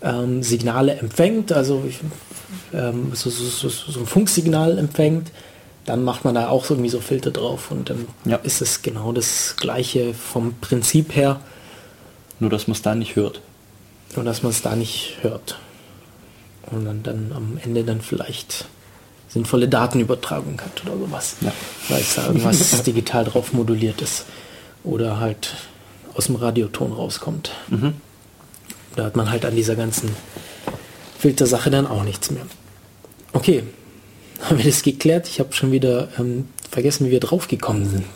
ähm, Signale empfängt, also ähm, so, so, so, so, ein Funksignal empfängt, dann macht man da auch irgendwie so Filter drauf und dann ja. ist es genau das gleiche vom Prinzip her. Nur dass man es da nicht hört. Nur dass man es da nicht hört. Und dann, dann am Ende dann vielleicht sinnvolle Datenübertragung hat oder sowas. Ja. Weil es da irgendwas digital drauf moduliert ist. Oder halt aus dem Radioton rauskommt. Mhm. Da hat man halt an dieser ganzen Filtersache dann auch nichts mehr. Okay, haben wir das geklärt? Ich habe schon wieder ähm, vergessen, wie wir draufgekommen sind.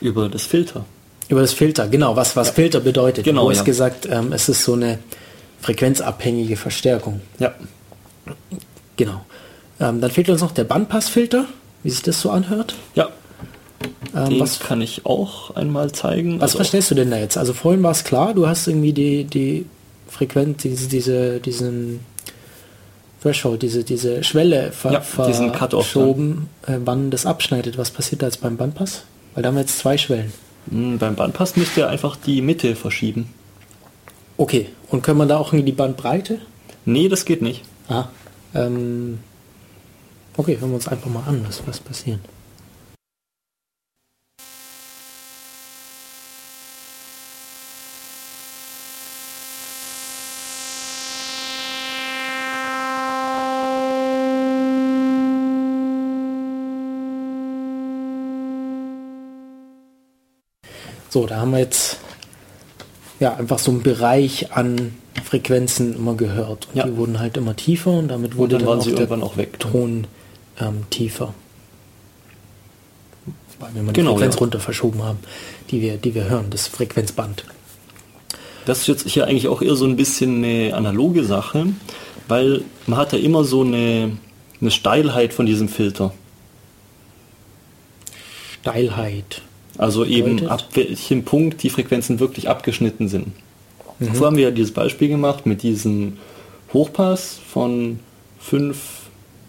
Über das Filter. Über das Filter, genau, was, was ja. Filter bedeutet. Genau, du hast ja. gesagt, ähm, es ist so eine frequenzabhängige Verstärkung. Ja. Genau. Ähm, dann fehlt uns noch der Bandpassfilter, wie sich das so anhört. Ja. Ähm, was kann ich auch einmal zeigen. Was also verstellst du denn da jetzt? Also vorhin war es klar, du hast irgendwie die, die Frequenz, diese, diese, diesen Threshold, diese, diese Schwelle ver ja, verschoben, äh, wann das abschneidet. Was passiert da jetzt beim Bandpass? Weil da haben wir jetzt zwei Schwellen. Mhm, beim Bandpass müsst ihr einfach die Mitte verschieben. Okay, und können wir da auch irgendwie die Bandbreite? Nee, das geht nicht. Ah, ähm, Okay, hören wir uns einfach mal an, was, was passiert. So, da haben wir jetzt ja einfach so einen Bereich an Frequenzen immer gehört. Und ja. die wurden halt immer tiefer und damit wurde und dann, dann auch irgendwann auch weg. Ton ähm, tiefer. Weil wir mal genau, die Frequenz ja. runter verschoben haben, die wir, die wir hören, das Frequenzband. Das ist jetzt hier eigentlich auch eher so ein bisschen eine analoge Sache, weil man hat ja immer so eine, eine Steilheit von diesem Filter. Steilheit. Also eben ab welchem Punkt die Frequenzen wirklich abgeschnitten sind. Mhm. Vorher haben wir ja dieses Beispiel gemacht mit diesem Hochpass von 5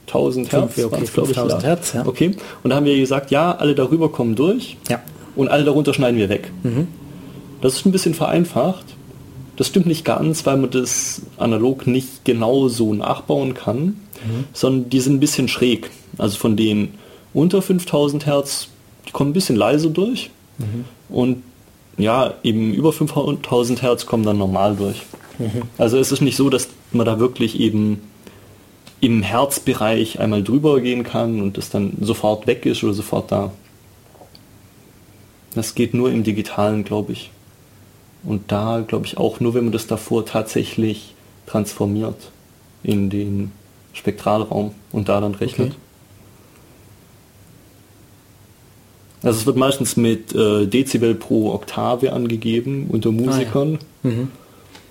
1000 Hertz, okay, 5000 Hertz, ja. Okay. Und da haben wir gesagt, ja, alle darüber kommen durch. Ja. Und alle darunter schneiden wir weg. Mhm. Das ist ein bisschen vereinfacht. Das stimmt nicht ganz, weil man das analog nicht genau so nachbauen kann, mhm. sondern die sind ein bisschen schräg. Also von den unter 5000 Hertz, die kommen ein bisschen leiser durch. Mhm. Und ja, eben über 5000 Hertz kommen dann normal durch. Mhm. Also es ist nicht so, dass man da wirklich eben im Herzbereich einmal drüber gehen kann und das dann sofort weg ist oder sofort da. Das geht nur im digitalen, glaube ich. Und da glaube ich auch nur, wenn man das davor tatsächlich transformiert in den Spektralraum und da dann rechnet. Okay. Also es wird meistens mit äh, Dezibel pro Oktave angegeben unter Musikern. Ah, ja. mhm.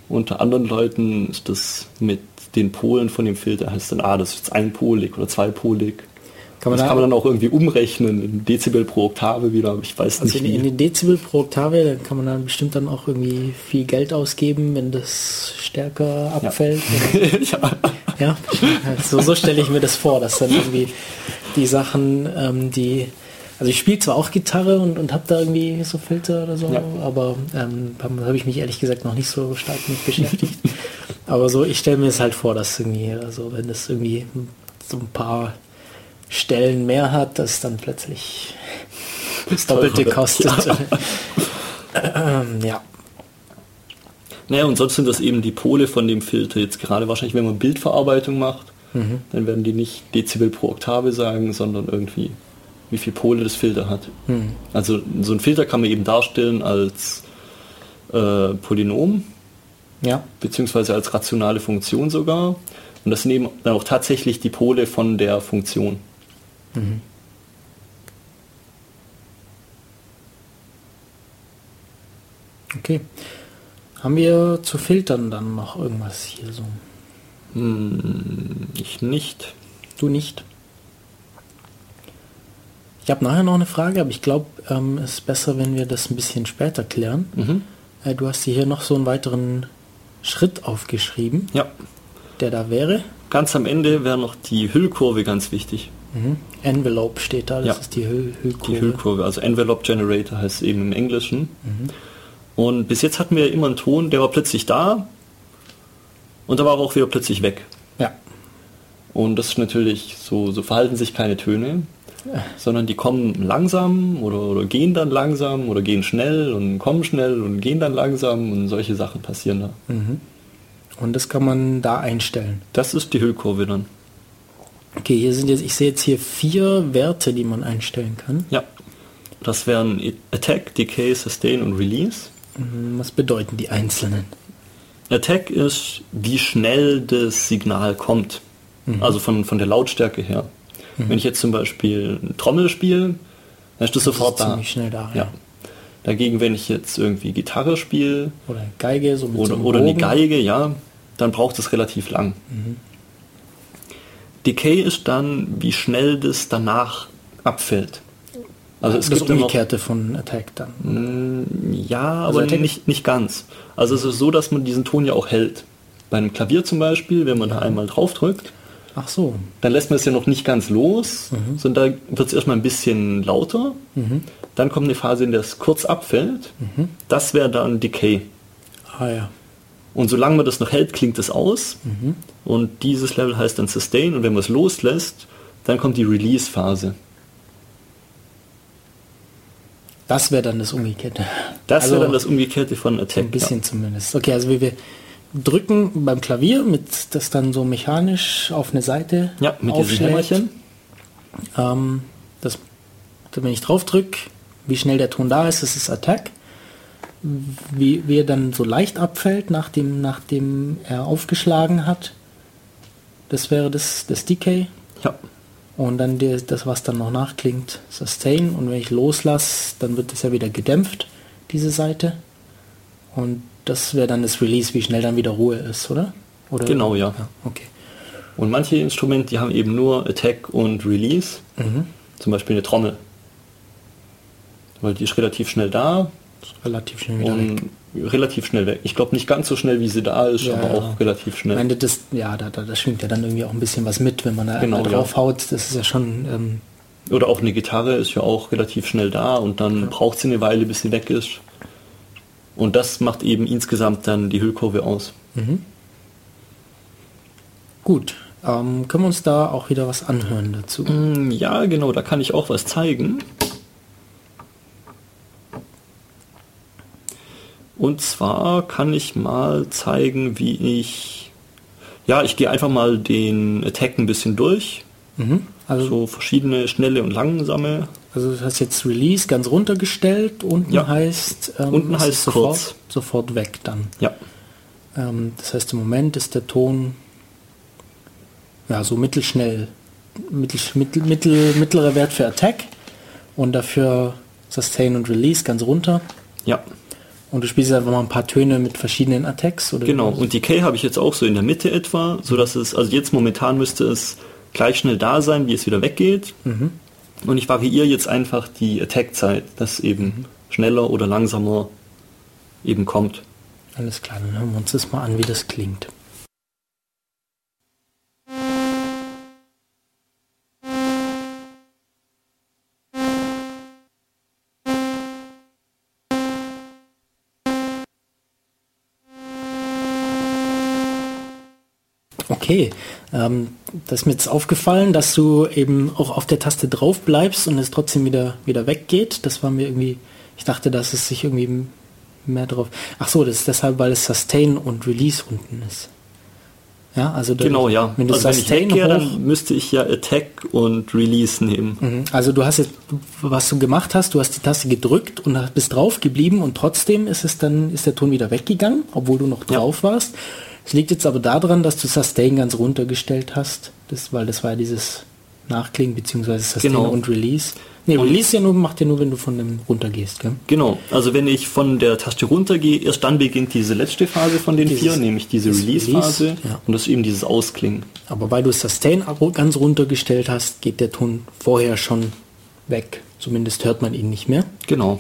Unter anderen Leuten ist das mit den Polen von dem Filter heißt dann, ah, das ist einpolig oder zweipolig. Kann das da kann man dann auch irgendwie umrechnen in Dezibel pro Oktave wieder, ich weiß also nicht. In, in den Dezibel pro Oktave, da kann man dann bestimmt dann auch irgendwie viel Geld ausgeben, wenn das stärker abfällt. Ja, ja. ja? so, so stelle ich mir das vor, dass dann irgendwie die Sachen, ähm, die also ich spiele zwar auch Gitarre und, und habe da irgendwie so Filter oder so, ja. aber ähm, habe ich mich ehrlich gesagt noch nicht so stark mit beschäftigt. aber so, ich stelle mir es halt vor, dass irgendwie, also wenn das irgendwie so ein paar Stellen mehr hat, dass dann plötzlich das Doppelte kostet. Ja. ähm, ja. Naja, und sonst sind das eben die Pole von dem Filter. Jetzt gerade wahrscheinlich, wenn man Bildverarbeitung macht, mhm. dann werden die nicht Dezibel pro Oktave sagen, sondern irgendwie wie viel Pole das Filter hat. Hm. Also so ein Filter kann man eben darstellen als äh, Polynom, ja. beziehungsweise als rationale Funktion sogar. Und das sind dann auch tatsächlich die Pole von der Funktion. Mhm. Okay. Haben wir zu filtern dann noch irgendwas hier so? Hm, ich nicht. Du nicht? Ich habe nachher noch eine Frage, aber ich glaube, ähm, es ist besser, wenn wir das ein bisschen später klären. Mhm. Äh, du hast hier noch so einen weiteren Schritt aufgeschrieben. Ja. Der da wäre? Ganz am Ende wäre noch die Hüllkurve ganz wichtig. Mhm. Envelope steht da, das ja. ist die Hüll Hüllkurve. Die Hüllkurve, also Envelope Generator heißt es eben im Englischen. Mhm. Und bis jetzt hatten wir immer einen Ton, der war plötzlich da und da war er auch wieder plötzlich weg. Ja. Und das ist natürlich, so, so verhalten sich keine Töne sondern die kommen langsam oder, oder, gehen dann langsam oder gehen schnell und kommen schnell und gehen dann langsam und solche Sachen passieren da. Mhm. Und das kann man da einstellen. Das ist die Hüllkurve dann. Okay, hier sind jetzt, ich sehe jetzt hier vier Werte, die man einstellen kann. Ja. Das wären Attack, Decay, Sustain und Release. Mhm, was bedeuten die einzelnen? Attack ist, wie schnell das Signal kommt. Mhm. Also von, von der Lautstärke her. Mhm. Wenn ich jetzt zum Beispiel Trommel spiele, dann ist das, das sofort ist da. schnell da. Ja. ja. Dagegen, wenn ich jetzt irgendwie Gitarre spiele oder Geige, so oder, oder eine Geige, ja, dann braucht es relativ lang. Mhm. Decay ist dann, wie schnell das danach abfällt. Also es das gibt Umgekehrte noch, von Attack dann. Mm, ja, also aber Attack nicht, nicht ganz. Also es ist so, dass man diesen Ton ja auch hält. Bei einem Klavier zum Beispiel, wenn man ja. da einmal drauf drückt, Ach so. Dann lässt man es ja noch nicht ganz los, mhm. sondern da wird es erstmal ein bisschen lauter. Mhm. Dann kommt eine Phase, in der es kurz abfällt. Mhm. Das wäre dann Decay. Ah ja. Und solange man das noch hält, klingt es aus. Mhm. Und dieses Level heißt dann Sustain. Und wenn man es loslässt, dann kommt die Release-Phase. Das wäre dann das Umgekehrte. Das also, wäre dann das Umgekehrte von Attack. Ein bisschen ja. zumindest. Okay, also wie wir drücken beim Klavier, mit das dann so mechanisch auf eine Seite ja, mit aufschlägt. Ähm, das, wenn ich drauf drücke, wie schnell der Ton da ist, das ist Attack. Wie, wie er dann so leicht abfällt, nachdem, nachdem er aufgeschlagen hat. Das wäre das, das Decay. Ja. Und dann die, das, was dann noch nachklingt, Sustain. Und wenn ich loslasse, dann wird es ja wieder gedämpft, diese Seite. Und das wäre dann das Release, wie schnell dann wieder Ruhe ist, oder? oder genau, ja. ja. Okay. Und manche Instrumente, die haben eben nur Attack und Release. Mhm. Zum Beispiel eine Trommel. Weil die ist relativ schnell da. Relativ schnell wieder weg. Relativ schnell weg. Ich glaube nicht ganz so schnell, wie sie da ist, ja, aber ja. auch relativ schnell. Meine, das, ja, da, da, das schwingt ja dann irgendwie auch ein bisschen was mit, wenn man da genau, draufhaut. Ja. Das ist ja schon. Ähm Oder auch eine Gitarre ist ja auch relativ schnell da und dann braucht sie eine Weile, bis sie weg ist. Und das macht eben insgesamt dann die Hüllkurve aus. Gut. Ähm, können wir uns da auch wieder was anhören dazu? Mm, Ja, genau, da kann ich auch was zeigen. Und zwar kann ich mal zeigen, wie ich... Ja, ich gehe einfach mal den Attack ein bisschen durch. Mhm. Also, So verschiedene schnelle und langsame. Also du hast jetzt Release ganz runtergestellt. Unten Ja. heißt, ähm, Unten heißt sofort, kurz. sofort weg dann. Ja, Ähm, das heißt, im Moment ist der Ton ja so mittelschnell, mittel, mittel, mittel, mittlerer Wert für Attack und dafür Sustain und Release ganz runter. ja, Und du spielst einfach mal ein paar Töne mit verschiedenen Attacks oder genau. Und Decay habe ich jetzt auch so in der Mitte etwa, so dass es, also jetzt momentan müsste es gleich schnell da sein, wie es wieder weggeht. Und ich variiere jetzt einfach die Attack-Zeit, dass eben schneller oder langsamer eben kommt. Alles klar, dann hören wir uns das mal an, wie das klingt. Okay, ähm, das ist mir jetzt aufgefallen, dass du eben auch auf der Taste drauf bleibst und es trotzdem wieder, wieder weggeht. Das war mir irgendwie, ich dachte, dass es sich irgendwie mehr drauf. Ach so, das ist deshalb, weil es Sustain und Release unten ist. Ja, also Genau, ja. Wenn du also wenn ich Sustain weggehe, hoch, dann müsste ich ja Attack und Release nehmen. Mhm. Also du hast jetzt, was du gemacht hast, du hast die Taste gedrückt und bist drauf geblieben und trotzdem ist es dann, ist der Ton wieder weggegangen, obwohl du noch Ja. drauf warst. Es liegt jetzt aber daran, dass du Sustain ganz runtergestellt hast, das, weil das war ja dieses Nachklingen beziehungsweise Sustain Genau. und Release. Nee, Und- Release ja nur, macht ja nur, wenn du von dem runtergehst, gell? Genau, also wenn ich von der Taste runtergehe, erst dann beginnt diese letzte Phase von den Dieses- vier, nämlich diese Release-Phase Release, ja. und das ist eben dieses Ausklingen. Aber weil du Sustain ganz runtergestellt hast, geht der Ton vorher schon weg. Zumindest hört man ihn nicht mehr. Genau.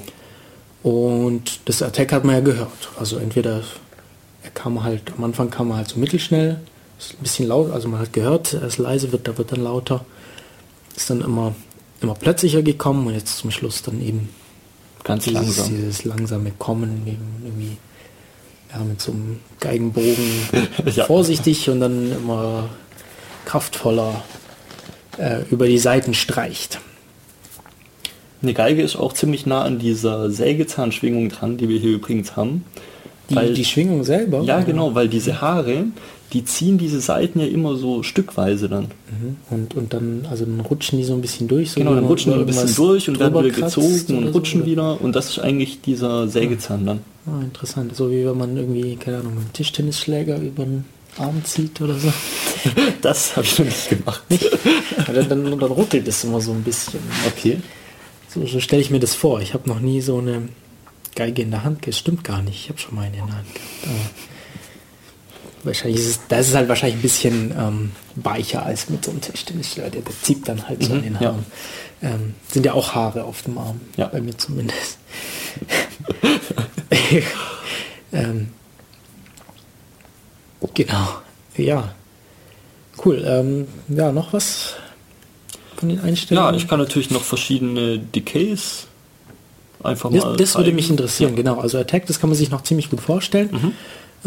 Und das Attack hat man ja gehört. Also entweder er kam halt, am Anfang kam er halt so mittelschnell, ist ein bisschen laut, also man hat gehört, er ist leise, wird, da wird dann lauter. Ist dann immer, immer plötzlicher gekommen und jetzt zum Schluss dann eben Ganz dieses, langsam. dieses langsame Kommen, eben irgendwie ja, mit so einem Geigenbogen Ja. vorsichtig und dann immer kraftvoller äh, über die Seiten streicht. Eine Geige ist auch ziemlich nah an dieser Sägezahnschwingung dran, die wir hier übrigens haben. Die, Weil- die Schwingung selber? Ja, genau, weil diese Haare, die ziehen diese Seiten ja immer so stückweise dann. Mhm. Und, und dann, also dann rutschen die so ein bisschen durch. So Genau, dann rutschen die ein bisschen durch und werden wieder gezogen und so, rutschen oder? wieder und das ist eigentlich dieser Sägezahn dann. Ah, interessant. So wie wenn man irgendwie, keine Ahnung, einen Tischtennisschläger über den Arm zieht oder so. Das habe ich noch nicht gemacht. Ja, dann, dann, dann ruckelt es immer so ein bisschen. Okay. So, so stelle ich mir das vor. Ich habe noch nie so eine Geige in der Hand gehabt. Stimmt gar nicht. Ich habe schon mal eine in der Hand gehabt. Aber wahrscheinlich ist es, das ist halt wahrscheinlich ein bisschen ähm, weicher als mit so einem Tischtennisschläger. Der, der zieht dann halt so Mhm, an den ja. Haaren. Ähm, sind ja auch Haare auf dem Arm. Ja. Bei mir zumindest. ähm, genau. Ja. Cool. Ähm, ja, noch was von den Einstellungen? Ja, ich kann natürlich noch verschiedene Decays einfach Das, mal. das würde zeigen. mich interessieren, genau. Also Attack, das kann man sich noch ziemlich gut vorstellen. Mhm.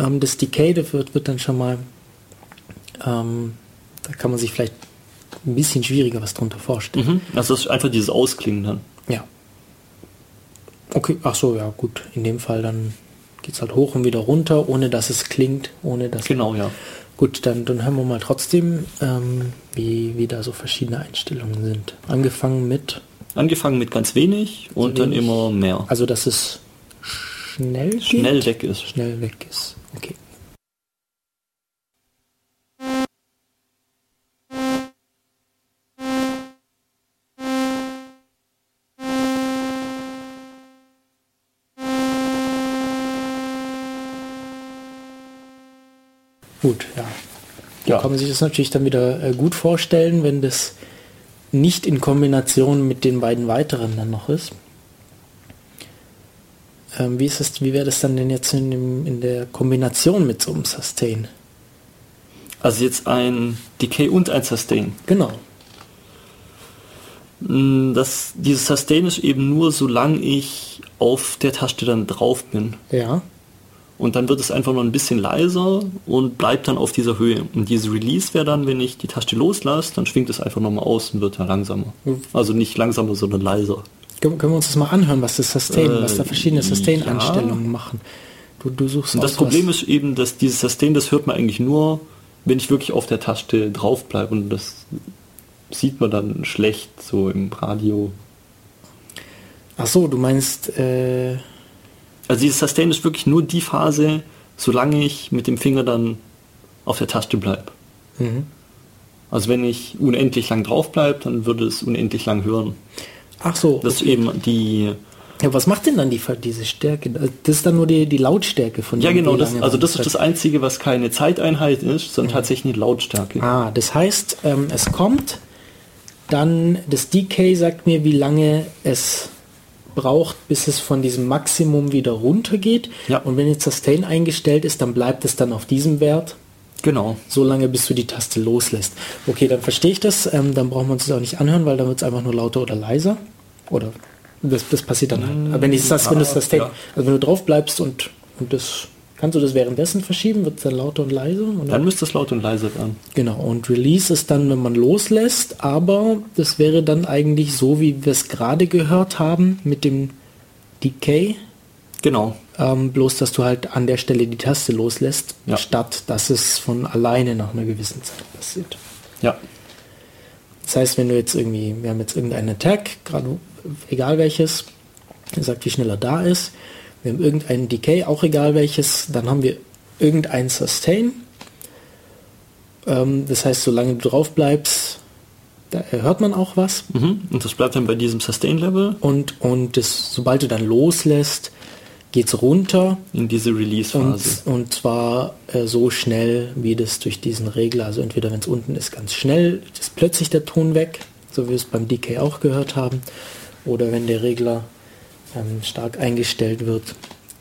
Ähm, das Decay, das wird, wird dann schon mal, ähm, da kann man sich vielleicht ein bisschen schwieriger was drunter vorstellen. Mhm. Also das ist einfach dieses Ausklingen dann. Ja. Okay, ach so, ja gut. In dem Fall dann geht es halt hoch und wieder runter, ohne dass es klingt, ohne dass... Genau, ja. Gut, dann, dann hören wir mal trotzdem, ähm, wie, wie da so verschiedene Einstellungen sind. Angefangen mit, Angefangen mit ganz wenig und dann wenig. immer mehr. also dass es schnell geht. Schnell weg ist. schnell weg ist. Okay. Gut, ja. Da Ja. kann man sich das natürlich dann wieder äh, gut vorstellen, wenn das nicht in Kombination mit den beiden weiteren dann noch ist. Ähm, wie ist es, wie wäre das dann denn jetzt in, dem, in der Kombination mit so einem Sustain? Also jetzt ein Decay und ein Sustain. Genau. Mm, Das, dieses Sustain ist eben nur, solange ich auf der Taste dann drauf bin. Ja. Und dann wird es einfach noch ein bisschen leiser und bleibt dann auf dieser Höhe. Und diese Release wäre dann, wenn ich die Taste loslasse, dann schwingt es einfach nochmal aus und wird dann langsamer. Also nicht langsamer, sondern leiser. Können, wir uns das mal anhören, was das Sustain, Äh, was da verschiedene ja. Sustain-Einstellungen machen? Du, du suchst Und das Problem was, ist eben, dass dieses Sustain, das hört man eigentlich nur, wenn ich wirklich auf der Taste drauf bleibe. Und das sieht man dann schlecht so im Radio. Ach so, du meinst, äh, Also dieses Sustain ist wirklich nur die Phase, solange ich mit dem Finger dann auf der Taste bleibe. mhm. Also wenn ich unendlich lang drauf bleibe, dann würde es unendlich lang hören. ach so, Das ist eben die. ja, was macht denn dann die, diese Stärke? Das ist dann nur die, die Lautstärke von Ja genau, das, also das ist das Einzige, was keine Zeiteinheit ist, sondern Mhm. tatsächlich die Lautstärke. Ah, das heißt, ähm, es kommt, dann das Decay sagt mir, wie lange es braucht, bis es von diesem Maximum wieder runtergeht. Ja. Und wenn jetzt Sustain eingestellt ist, dann bleibt es dann auf diesem Wert, Genau. so lange bis du die Taste loslässt. Okay, dann verstehe ich das. Ähm, dann brauchen wir uns das auch nicht anhören, weil dann wird es einfach nur lauter oder leiser. Oder das, das passiert dann halt. Aber wenn, ich das, wenn du ja, Sustain, ja. also wenn du drauf bleibst und, und das kannst du das währenddessen verschieben, wird es dann lauter und leiser? Oder? Dann müsste es laut und leise werden. Genau, und Release ist dann, wenn man loslässt, aber das wäre dann eigentlich so, wie wir es gerade gehört haben mit dem Decay, Genau. ähm, bloß dass du halt an der Stelle die Taste loslässt, Ja. statt dass es von alleine nach einer gewissen Zeit passiert. Ja. Das heißt, wenn du jetzt irgendwie, wir haben jetzt irgendeinen Attack, gerade egal welches, der sagt, wie schnell er da ist, wir haben irgendeinen Decay, auch egal welches, dann haben wir irgendein Sustain. Ähm, das heißt, solange du drauf bleibst, da hört man auch was. Mhm. Und das bleibt dann bei diesem Sustain-Level Und, und das, sobald du dann loslässt, geht es runter. in diese Und, Release-Phase. und zwar äh, so schnell, wie das durch diesen Regler, also entweder wenn es unten ist, ganz schnell, ist plötzlich der Ton weg, so wie wir es beim Decay auch gehört haben, oder wenn der Regler ähm, stark eingestellt wird,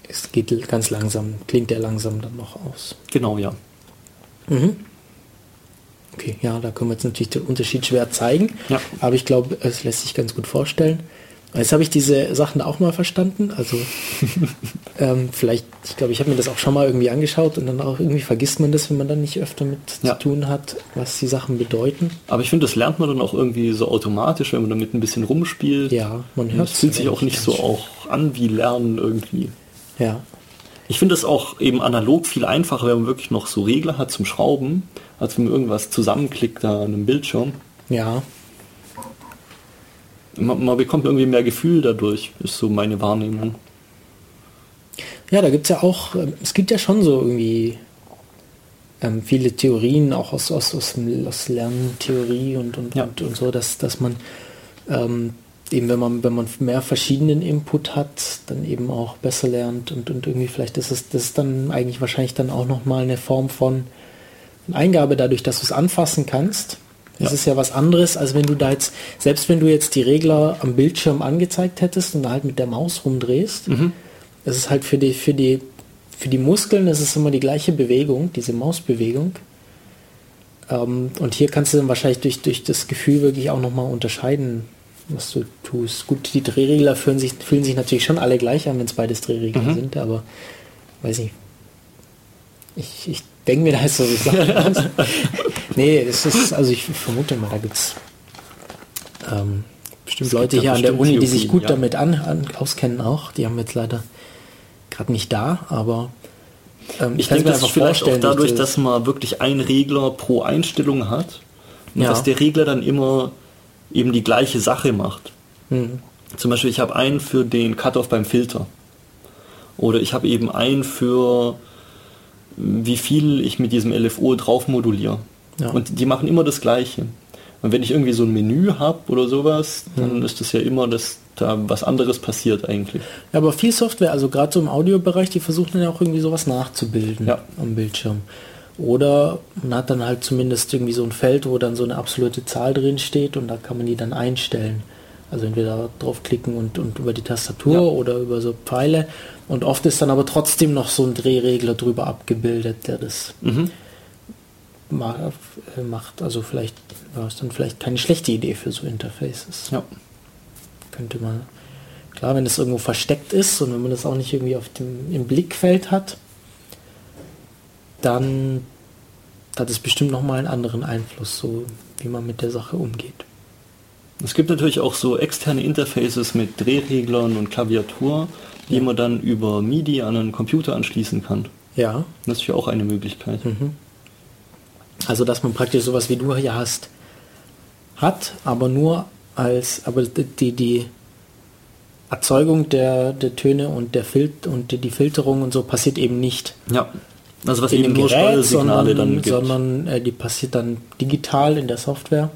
es geht ganz langsam, klingt der langsam dann noch aus. Genau, ja. Mhm. Okay, ja, da können wir jetzt natürlich den Unterschied schwer zeigen, Ja. aber ich glaube, es lässt sich ganz gut vorstellen. Jetzt habe ich diese Sachen auch mal verstanden. Also ähm, vielleicht, ich glaube, ich habe mir das auch schon mal irgendwie angeschaut und dann auch irgendwie vergisst man das, wenn man dann nicht öfter mit Ja. zu tun hat, was die Sachen bedeuten. Aber ich finde, das lernt man dann auch irgendwie so automatisch, wenn man damit ein bisschen rumspielt. Ja, man hört es fühlt sich auch nicht so auch an wie Lernen irgendwie. Ja, Ich finde es auch eben analog viel einfacher, wenn man wirklich noch so Regler hat zum Schrauben, als wenn man irgendwas zusammenklickt da an einem Bildschirm. ja, Man, man bekommt irgendwie mehr Gefühl dadurch, ist so meine Wahrnehmung. ja, da gibt es ja auch, ähm, es gibt ja schon so irgendwie ähm, viele Theorien, auch aus, aus, aus, aus Lerntheorie und, und, Ja. und, und so, dass, dass man ähm, eben, wenn man, wenn man mehr verschiedenen Input hat, dann eben auch besser lernt und, und irgendwie vielleicht ist es das ist dann eigentlich wahrscheinlich dann auch nochmal eine Form von Eingabe dadurch, dass du es anfassen kannst. Das Ja. ist ja was anderes, als wenn du da jetzt, selbst wenn du jetzt die Regler am Bildschirm angezeigt hättest und da halt mit der Maus rumdrehst, das ist halt für die, für die, für die Muskeln, das ist immer die gleiche Bewegung, diese Mausbewegung. Ähm, und hier kannst du dann wahrscheinlich durch, durch das Gefühl wirklich auch nochmal unterscheiden, was du tust. Gut, die Drehregler fühlen sich, fühlen sich natürlich schon alle gleich an, wenn es beides Drehregler Mhm. sind, aber weiß nicht. Ich, ich denke mir da ist so. Nee, es ist, also ich vermute mal, da gibt es ähm, bestimmt Es Leute hier an der Uni, die sich gut ja. damit an, an, auskennen auch. Die haben jetzt leider gerade nicht da, aber ähm, Ich denke, das vielleicht auch dadurch, das- dass man wirklich einen Regler pro Einstellung hat und Ja. dass der Regler dann immer eben die gleiche Sache macht. Hm. Zum Beispiel, ich habe einen für den Cutoff beim Filter. Oder ich habe eben einen für wie viel ich mit diesem LFO drauf moduliere. Ja. Und die machen immer das Gleiche. Und wenn ich irgendwie so ein Menü habe oder sowas, dann Mhm. ist es ja immer, dass da was anderes passiert eigentlich. Ja, aber viel Software, also gerade so im Audiobereich, die versuchen dann ja auch irgendwie sowas nachzubilden Ja. am Bildschirm. Oder man hat dann halt zumindest irgendwie so ein Feld, wo dann so eine absolute Zahl drin steht und da kann man die dann einstellen. Also entweder draufklicken und, und über die Tastatur Ja. oder über so Pfeile. Und oft ist dann aber trotzdem noch so ein Drehregler drüber abgebildet, der das Mhm. Äh, macht. Also vielleicht war es dann vielleicht keine schlechte Idee für so Interfaces. Ja. Könnte man. Klar, wenn es irgendwo versteckt ist und wenn man das auch nicht irgendwie auf dem, im Blickfeld hat, dann hat es bestimmt nochmal einen anderen Einfluss, so wie man mit der Sache umgeht. Es gibt natürlich auch so externe Interfaces mit Drehreglern und Klaviatur, die ja. man dann über MIDI an einen Computer anschließen kann. Ja. Das ist ja auch eine Möglichkeit. Mhm. Also dass man praktisch sowas wie du hier hast, hat, aber nur als, aber die, die Erzeugung der, der Töne und der Fil und die, die Filterung und so passiert eben nicht. Ja. Also was in eben nur Gerät, sondern, dann gibt. Sondern äh, die passiert dann digital in der Software.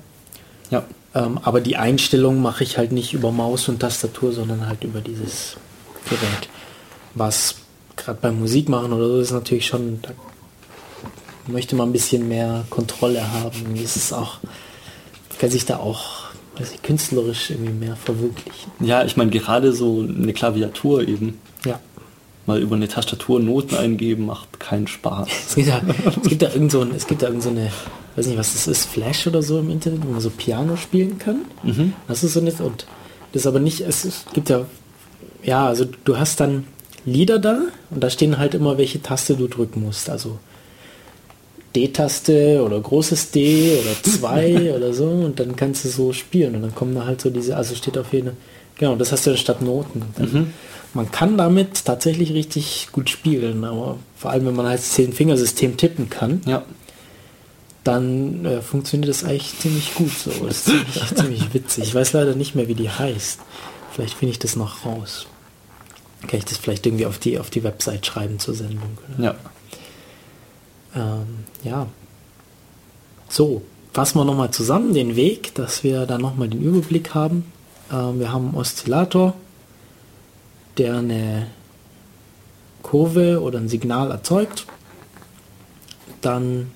Ja. Ähm, aber die Einstellung mache ich halt nicht über Maus und Tastatur, sondern halt über dieses Gerät. Was gerade beim Musik machen oder so ist natürlich schon, da möchte man ein bisschen mehr Kontrolle haben. Ist es auch, kann sich da auch ich, künstlerisch irgendwie mehr verwirklichen. Ja, ich meine gerade so eine Klaviatur eben. Ja. Mal über eine Tastatur Noten eingeben macht keinen Spaß. Es gibt da, es gibt da irgend so ein, es gibt da irgend so eine, weiß nicht was das ist, Flash oder so im Internet, wo man so Piano spielen kann. Mhm. Das ist so nicht und das aber nicht, es gibt ja, ja, also du hast dann Lieder da und da stehen halt immer, welche Taste du drücken musst. Also D-Taste oder großes D oder 2 oder so und dann kannst du so spielen und dann kommen da halt so diese, also steht auf jeden genau, das hast du dann statt Noten. Mhm. Man kann damit tatsächlich richtig gut spielen, aber vor allem wenn man halt Zehn-Fingersystem tippen kann, ja. dann äh, funktioniert das eigentlich ziemlich gut so. Das ist ziemlich, ziemlich witzig. Ich weiß leider nicht mehr, wie die heißt. Vielleicht finde ich das noch raus. Kann ich das vielleicht irgendwie auf die, auf die Website schreiben zur Sendung? Oder? Ja. Ähm, ja. So, fassen wir nochmal zusammen den Weg, dass wir dann nochmal den Überblick haben. Ähm, wir haben einen Oszillator, der eine Kurve oder ein Signal erzeugt. Dann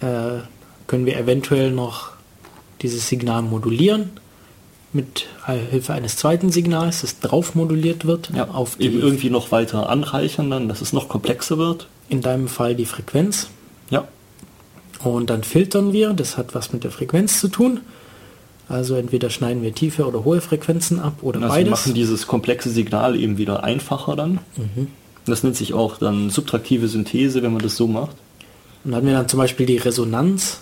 äh, können wir eventuell noch dieses Signal modulieren mit Hilfe eines zweiten Signals, das drauf moduliert wird. Ja, auf eben irgendwie noch weiter anreichern, dann, dass es noch komplexer wird in deinem Fall die Frequenz. Ja. Und dann filtern wir, das hat was mit der Frequenz zu tun. Also entweder schneiden wir tiefe oder hohe Frequenzen ab oder also beides. Wir machen dieses komplexe Signal eben wieder einfacher dann. Mhm. Das nennt sich auch dann subtraktive Synthese, wenn man das so macht. Und dann haben wir dann zum Beispiel die Resonanz,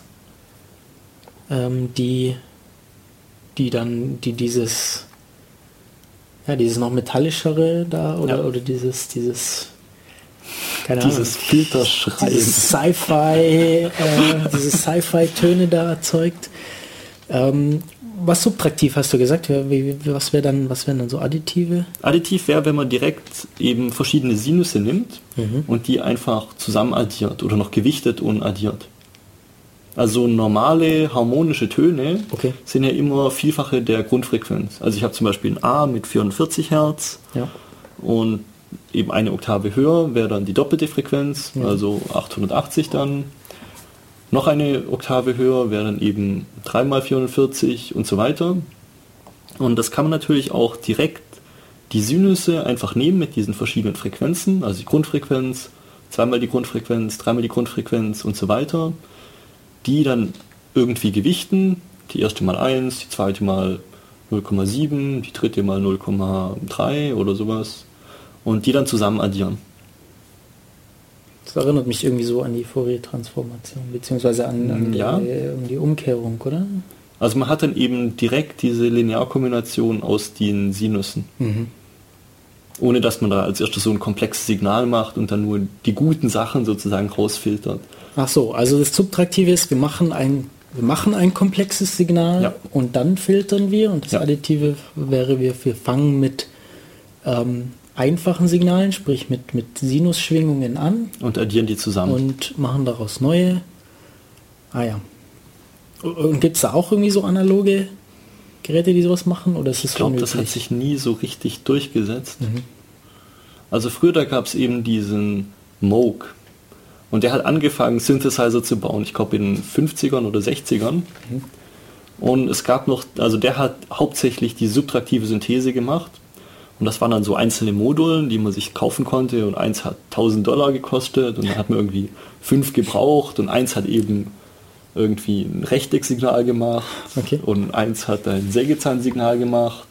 ähm, die, die dann, die dieses, ja, dieses noch metallischere da oder, ja. oder dieses, dieses keine dieses Filterschreien. Dieses Sci-Fi, äh, diese Sci-Fi-Töne da erzeugt. Ähm, was subtraktiv hast du gesagt? Was wäre dann, was wären dann so Additive? Additiv wäre, wenn man direkt eben verschiedene Sinusse nimmt mhm. und die einfach zusammen addiert oder noch gewichtet und addiert. Also normale harmonische Töne okay. sind ja immer Vielfache der Grundfrequenz. Also ich habe zum Beispiel ein A mit 44 Hertz ja. und eben eine Oktave höher wäre dann die doppelte Frequenz, ja. also 880 dann. Noch eine Oktave höher wäre dann eben 3 mal 440 und so weiter. Und das kann man natürlich auch direkt die Sinüsse einfach nehmen mit diesen verschiedenen Frequenzen, also die Grundfrequenz, zweimal die Grundfrequenz, dreimal die Grundfrequenz und so weiter, die dann irgendwie gewichten, die erste mal 1, die zweite mal 0,7, die dritte mal 0,3 oder sowas und die dann zusammen addieren. Das erinnert mich irgendwie so an die Fourier-Transformation, beziehungsweise an, an ja. die, um die Umkehrung, oder? Also man hat dann eben direkt diese Linearkombination aus den Sinussen. Mhm. Ohne dass man da als erstes so ein komplexes Signal macht und dann nur die guten Sachen sozusagen rausfiltert. Ach so, also das Subtraktive ist, wir machen ein, wir machen ein komplexes Signal ja. und dann filtern wir und das ja. Additive wäre, wir, wir fangen mit ähm, einfachen Signalen, sprich mit, mit Sinusschwingungen an. Und addieren die zusammen. Und machen daraus neue. Ah ja. Und gibt es da auch irgendwie so analoge Geräte, die sowas machen? Oder ist ich glaube, das hat sich nie so richtig durchgesetzt. Mhm. Also früher da gab es eben diesen Moog. Und der hat angefangen, Synthesizer zu bauen, ich glaube in den 50ern oder 60ern. Mhm. Und es gab noch, also der hat hauptsächlich die subtraktive Synthese gemacht Und das waren dann so einzelne Modulen, die man sich kaufen konnte und eins hat 1000 Dollar gekostet und dann hat man irgendwie fünf gebraucht und eins hat eben irgendwie ein Rechtecksignal gemacht Okay. und eins hat ein Sägezahnsignal gemacht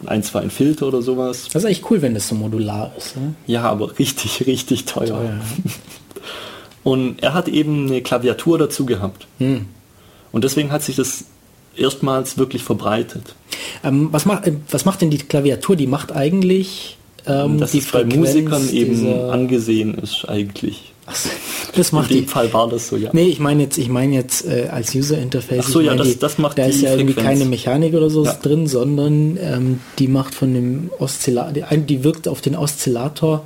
und eins war ein Filter oder sowas. Das ist eigentlich cool, wenn das so modular ist. Ne? Ja, aber richtig, richtig teuer. Teuer, Und er hat eben eine Klaviatur dazu gehabt. Hm. Und deswegen hat sich das erstmals wirklich verbreitet. Ähm, was, macht, äh, was macht denn die Klaviatur? Die macht eigentlich ähm, Dass die es bei Frequenz Musikern eben angesehen ist eigentlich. So, das In macht dem die. Fall war das so, ja. Nee, ich meine jetzt, ich meine jetzt äh, als User Interface. Ach so, ja, das- die, das macht da ist ja irgendwie keine Mechanik oder so Ja. drin, sondern ähm, die macht von dem Oszillator, die, die wirkt auf den Oszillator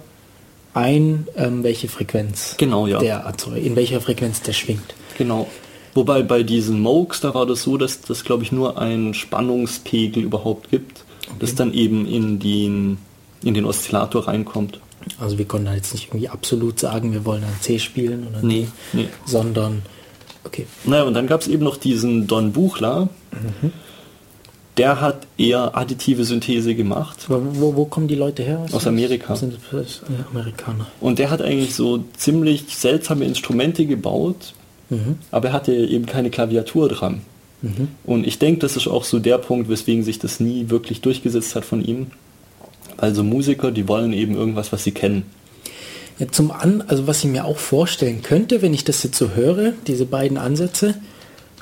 ein, ähm, welche Frequenz Genau, ja. der, also in welcher Frequenz der schwingt. Genau. Wobei bei diesen Moogs, da war das so, dass das, glaube ich, nur einen Spannungspegel überhaupt gibt, das dann eben in den, in den Oszillator reinkommt. Also wir konnten da jetzt nicht irgendwie absolut sagen, wir wollen ein C spielen oder Nee, nee. sondern okay. Naja, und dann gab es eben noch diesen Don Buchler. Der hat eher additive Synthese gemacht. Wo, wo kommen die Leute her? Aus Amerika. Sind das äh, Amerikaner? Und der hat eigentlich so ziemlich seltsame Instrumente gebaut, aber er hatte eben keine Klaviatur dran. Und ich denke, das ist auch so der Punkt, weswegen sich das nie wirklich durchgesetzt hat von ihm. Also Musiker, die wollen eben irgendwas, was sie kennen. Ja, zum an, also was ich mir auch vorstellen könnte, wenn ich das jetzt so höre, diese beiden Ansätze,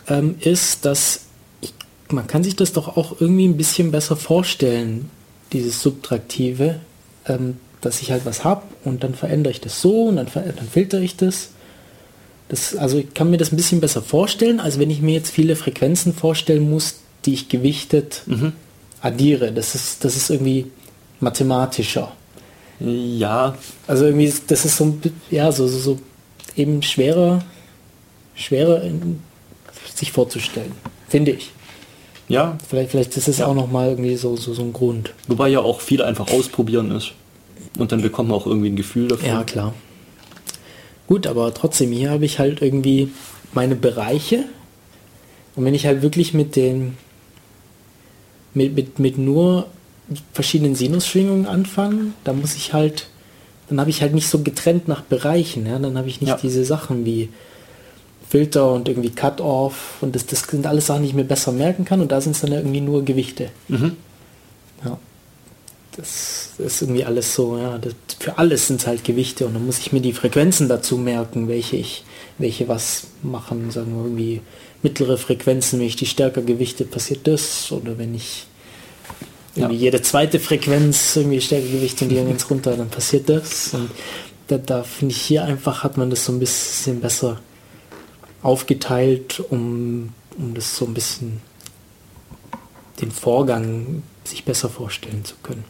ähm, ist, dass ich, man kann sich das doch auch irgendwie ein bisschen besser vorstellen, dieses Subtraktive, ähm, dass ich halt was habe und dann verändere ich das so und dann, dann filtere ich das. Das. Also ich kann mir das ein bisschen besser vorstellen, als wenn ich mir jetzt viele Frequenzen vorstellen muss, die ich gewichtet addiere. Das ist, das ist irgendwie mathematischer. Ja, Also irgendwie, das ist so, ein ja, so, so, so eben schwerer, schwerer sich vorzustellen, finde ich. ja, Vielleicht, vielleicht ist es Ja. auch nochmal irgendwie so, so, so ein Grund. wobei ja auch viel einfach ausprobieren ist. Und dann bekommt man auch irgendwie ein Gefühl dafür. Ja, klar. Gut, aber trotzdem, hier habe ich halt irgendwie meine Bereiche. Und wenn ich halt wirklich mit den, mit, mit, mit nur verschiedenen Sinusschwingungen anfange, dann muss ich halt, dann habe ich halt nicht so getrennt nach Bereichen. Ja? Dann habe ich nicht Ja. diese Sachen wie Filter und irgendwie Cut-Off und das, das sind alles Sachen, die ich mir besser merken kann und da sind es dann ja irgendwie nur Gewichte. Mhm. Ja. Das ist irgendwie alles so, ja, das, für alles sind es halt Gewichte und dann muss ich mir die Frequenzen dazu merken, welche ich, welche was machen, sagen wir irgendwie mittlere Frequenzen, wenn ich die stärker gewichte, passiert das oder wenn ich Ja. jede zweite Frequenz irgendwie stärker gewichte und die dann ganz runter, dann passiert das und da, da finde ich hier einfach hat man das so ein bisschen besser aufgeteilt, um, um das so ein bisschen den Vorgang sich besser vorstellen zu können.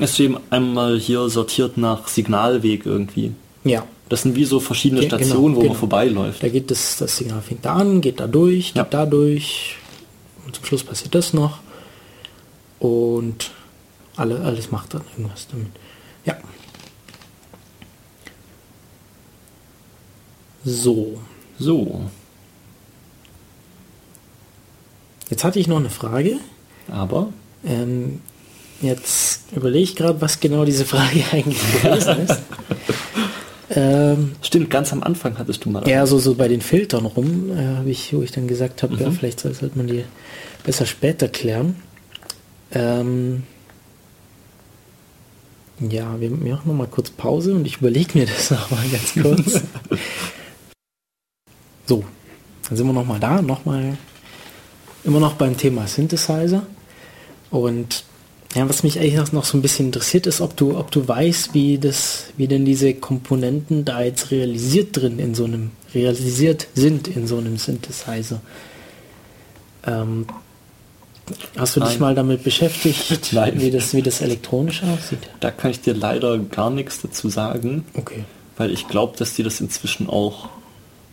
Es ist eben einmal hier sortiert nach Signalweg irgendwie. Ja, Das sind wie so verschiedene Ge- genau, Stationen, wo genau. man vorbeiläuft. da geht das, das Signal fängt da an, geht da durch, Ja. geht da durch und zum Schluss passiert das noch und alle, alles macht dann irgendwas damit. Ja. So, So, jetzt hatte ich noch eine Frage. aber Ähm, jetzt überlege ich gerade, was genau diese Frage eigentlich gewesen ist. ähm, stimmt, ganz am Anfang hattest du mal. Ja, so, so bei den Filtern rum, äh, habe ich, wo ich dann gesagt habe, Mhm. ja, vielleicht soll- sollte man die besser später klären. Ähm, ja, wir wir machen noch mal kurz Pause und ich überlege mir das noch mal ganz kurz. so, dann sind wir noch mal da, noch mal immer noch beim Thema Synthesizer. Und ja, was mich eigentlich noch- so ein bisschen interessiert, ist, ob du, ob du weißt, wie das, wie denn diese Komponenten da jetzt realisiert drin in so einem, realisiert sind in so einem Synthesizer. Ähm, hast du dich Nein. mal damit beschäftigt, Nein. wie das, wie das elektronisch aussieht? Da kann ich dir leider gar nichts dazu sagen, Okay. weil ich glaube, dass die das inzwischen auch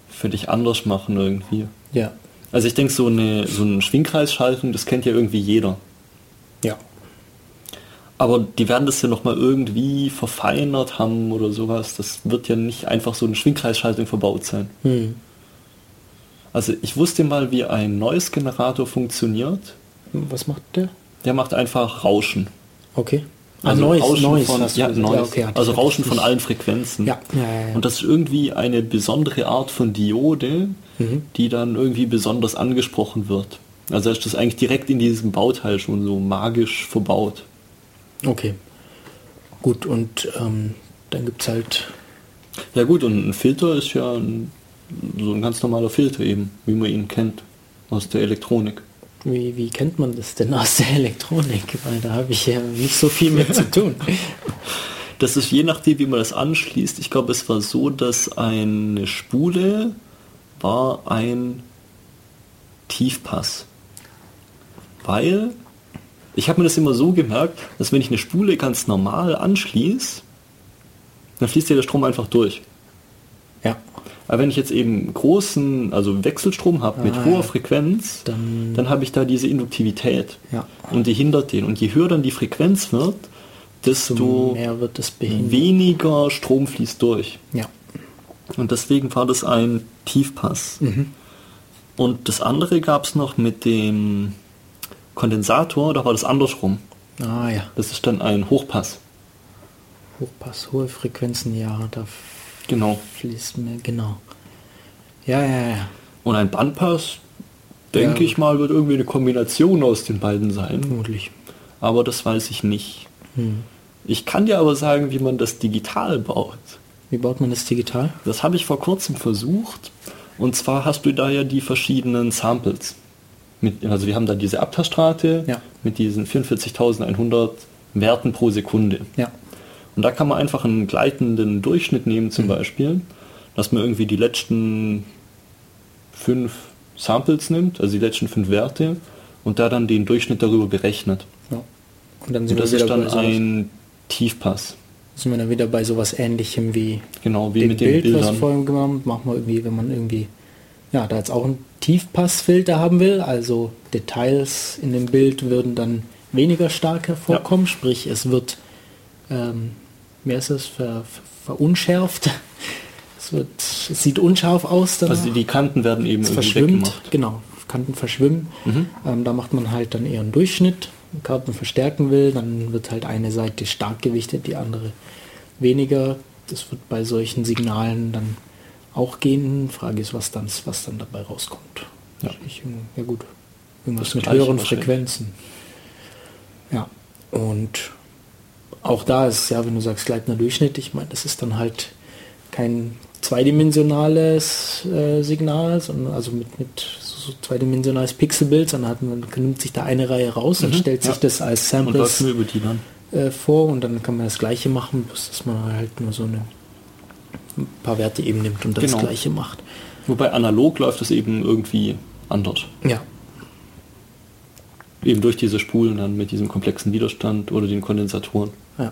für dich anders machen irgendwie. Ja. Also ich denke, so, eine, so eine Schwingkreisschaltung, das kennt ja irgendwie jeder. Aber die werden das ja nochmal irgendwie verfeinert haben oder sowas. Das wird ja nicht einfach so eine Schwingkreisschaltung verbaut sein. Hm. Also ich wusste mal, wie ein neues Generator funktioniert. Was macht der? Der macht einfach Rauschen. Okay. Also Noise, Rauschen Noise von, ja. Noise. Ja, okay, also Rauschen von allen Frequenzen. Ja. Und das ist irgendwie eine besondere Art von Diode, Mhm. die dann irgendwie besonders angesprochen wird. Also ist das eigentlich direkt in diesem Bauteil schon so magisch verbaut. Okay. Gut, und ähm, dann gibt es halt, Ja gut, und ein Filter ist ja ein, so ein ganz normaler Filter eben, wie man ihn kennt aus der Elektronik. wie, wie kennt man das denn aus der Elektronik? Weil da habe ich ja nicht so viel mit zu tun. Das ist je nachdem, wie man das anschließt. Ich glaube, es war so, dass eine Spule war ein Tiefpass. Weil ich habe mir das immer so gemerkt, dass wenn ich eine Spule ganz normal anschließe, dann fließt ja der Strom einfach durch. Ja, Aber wenn ich jetzt eben großen, also Wechselstrom habe mit Ah, hoher ja. Frequenz, Dann- dann, habe ich da diese Induktivität. Ja. Und die hindert den. Und je höher dann die Frequenz wird, desto wird weniger Strom fließt durch. Ja, Und deswegen war das ein Tiefpass. Mhm. Und das andere gab es noch mit dem Kondensator, da war das andersrum. ah ja, Das ist dann ein Hochpass. Hochpass, hohe Frequenzen, ja, da Genau. fließt mehr, genau. Ja, ja, ja, Und ein Bandpass, denke Ja. ich mal, wird irgendwie eine Kombination aus den beiden sein. vermutlich. Aber das weiß ich nicht. Hm. Ich kann dir aber sagen, wie man das digital baut. Wie baut man das digital? Das habe ich vor kurzem versucht. Und zwar hast du da ja die verschiedenen Samples. Mit, also wir haben da diese Abtastrate Ja. mit diesen 44.100 Werten pro Sekunde. Ja, Und da kann man einfach einen gleitenden Durchschnitt nehmen Mhm. zum Beispiel, dass man irgendwie die letzten fünf Samples nimmt, also die letzten fünf Werte, und da dann den Durchschnitt darüber berechnet. ja. Und dann Und sind, das wir ist dann ein Tiefpass. sind wir dann wieder bei sowas ähnlichem wie Genau, wie dem mit den Bild, was wir Bildern. vorhin gemacht haben. Machen wir irgendwie, wenn man irgendwie, ja, da jetzt auch einen Tiefpassfilter haben will, also Details in dem Bild würden dann weniger stark hervorkommen, sprich es wird, ähm, mehr ist es, ver, ver, verunschärft. Es, wird, es sieht unscharf aus. Also die Kanten werden eben es verschwimmt, genau, Kanten verschwimmen. Mhm. Ähm, da macht man halt dann eher einen Durchschnitt. Wenn Karten verstärken will, dann wird halt eine Seite stark gewichtet, die andere weniger. Das wird bei solchen Signalen dann auch gehen. Frage ist, was dann, was dann dabei rauskommt. Ja. Ich, ja gut, irgendwas Das mit höheren. Frequenzen. Ja, und auch da ist ja, wenn du sagst gleitender Durchschnitt, ich meine, das ist dann halt kein zweidimensionales äh, Signal, sondern also mit, mit so zweidimensionales Pixelbild, sondern hat man nimmt sich da eine Reihe raus und Mhm, stellt sich ja. das als Und Samples dann. äh, vor und dann kann man das gleiche machen, bloß dass man halt nur so eine ein paar Werte eben nimmt und das Genau. gleiche macht. Wobei analog läuft das eben irgendwie anders. Ja, Eben durch diese Spulen dann mit diesem komplexen Widerstand oder den Kondensatoren. ja.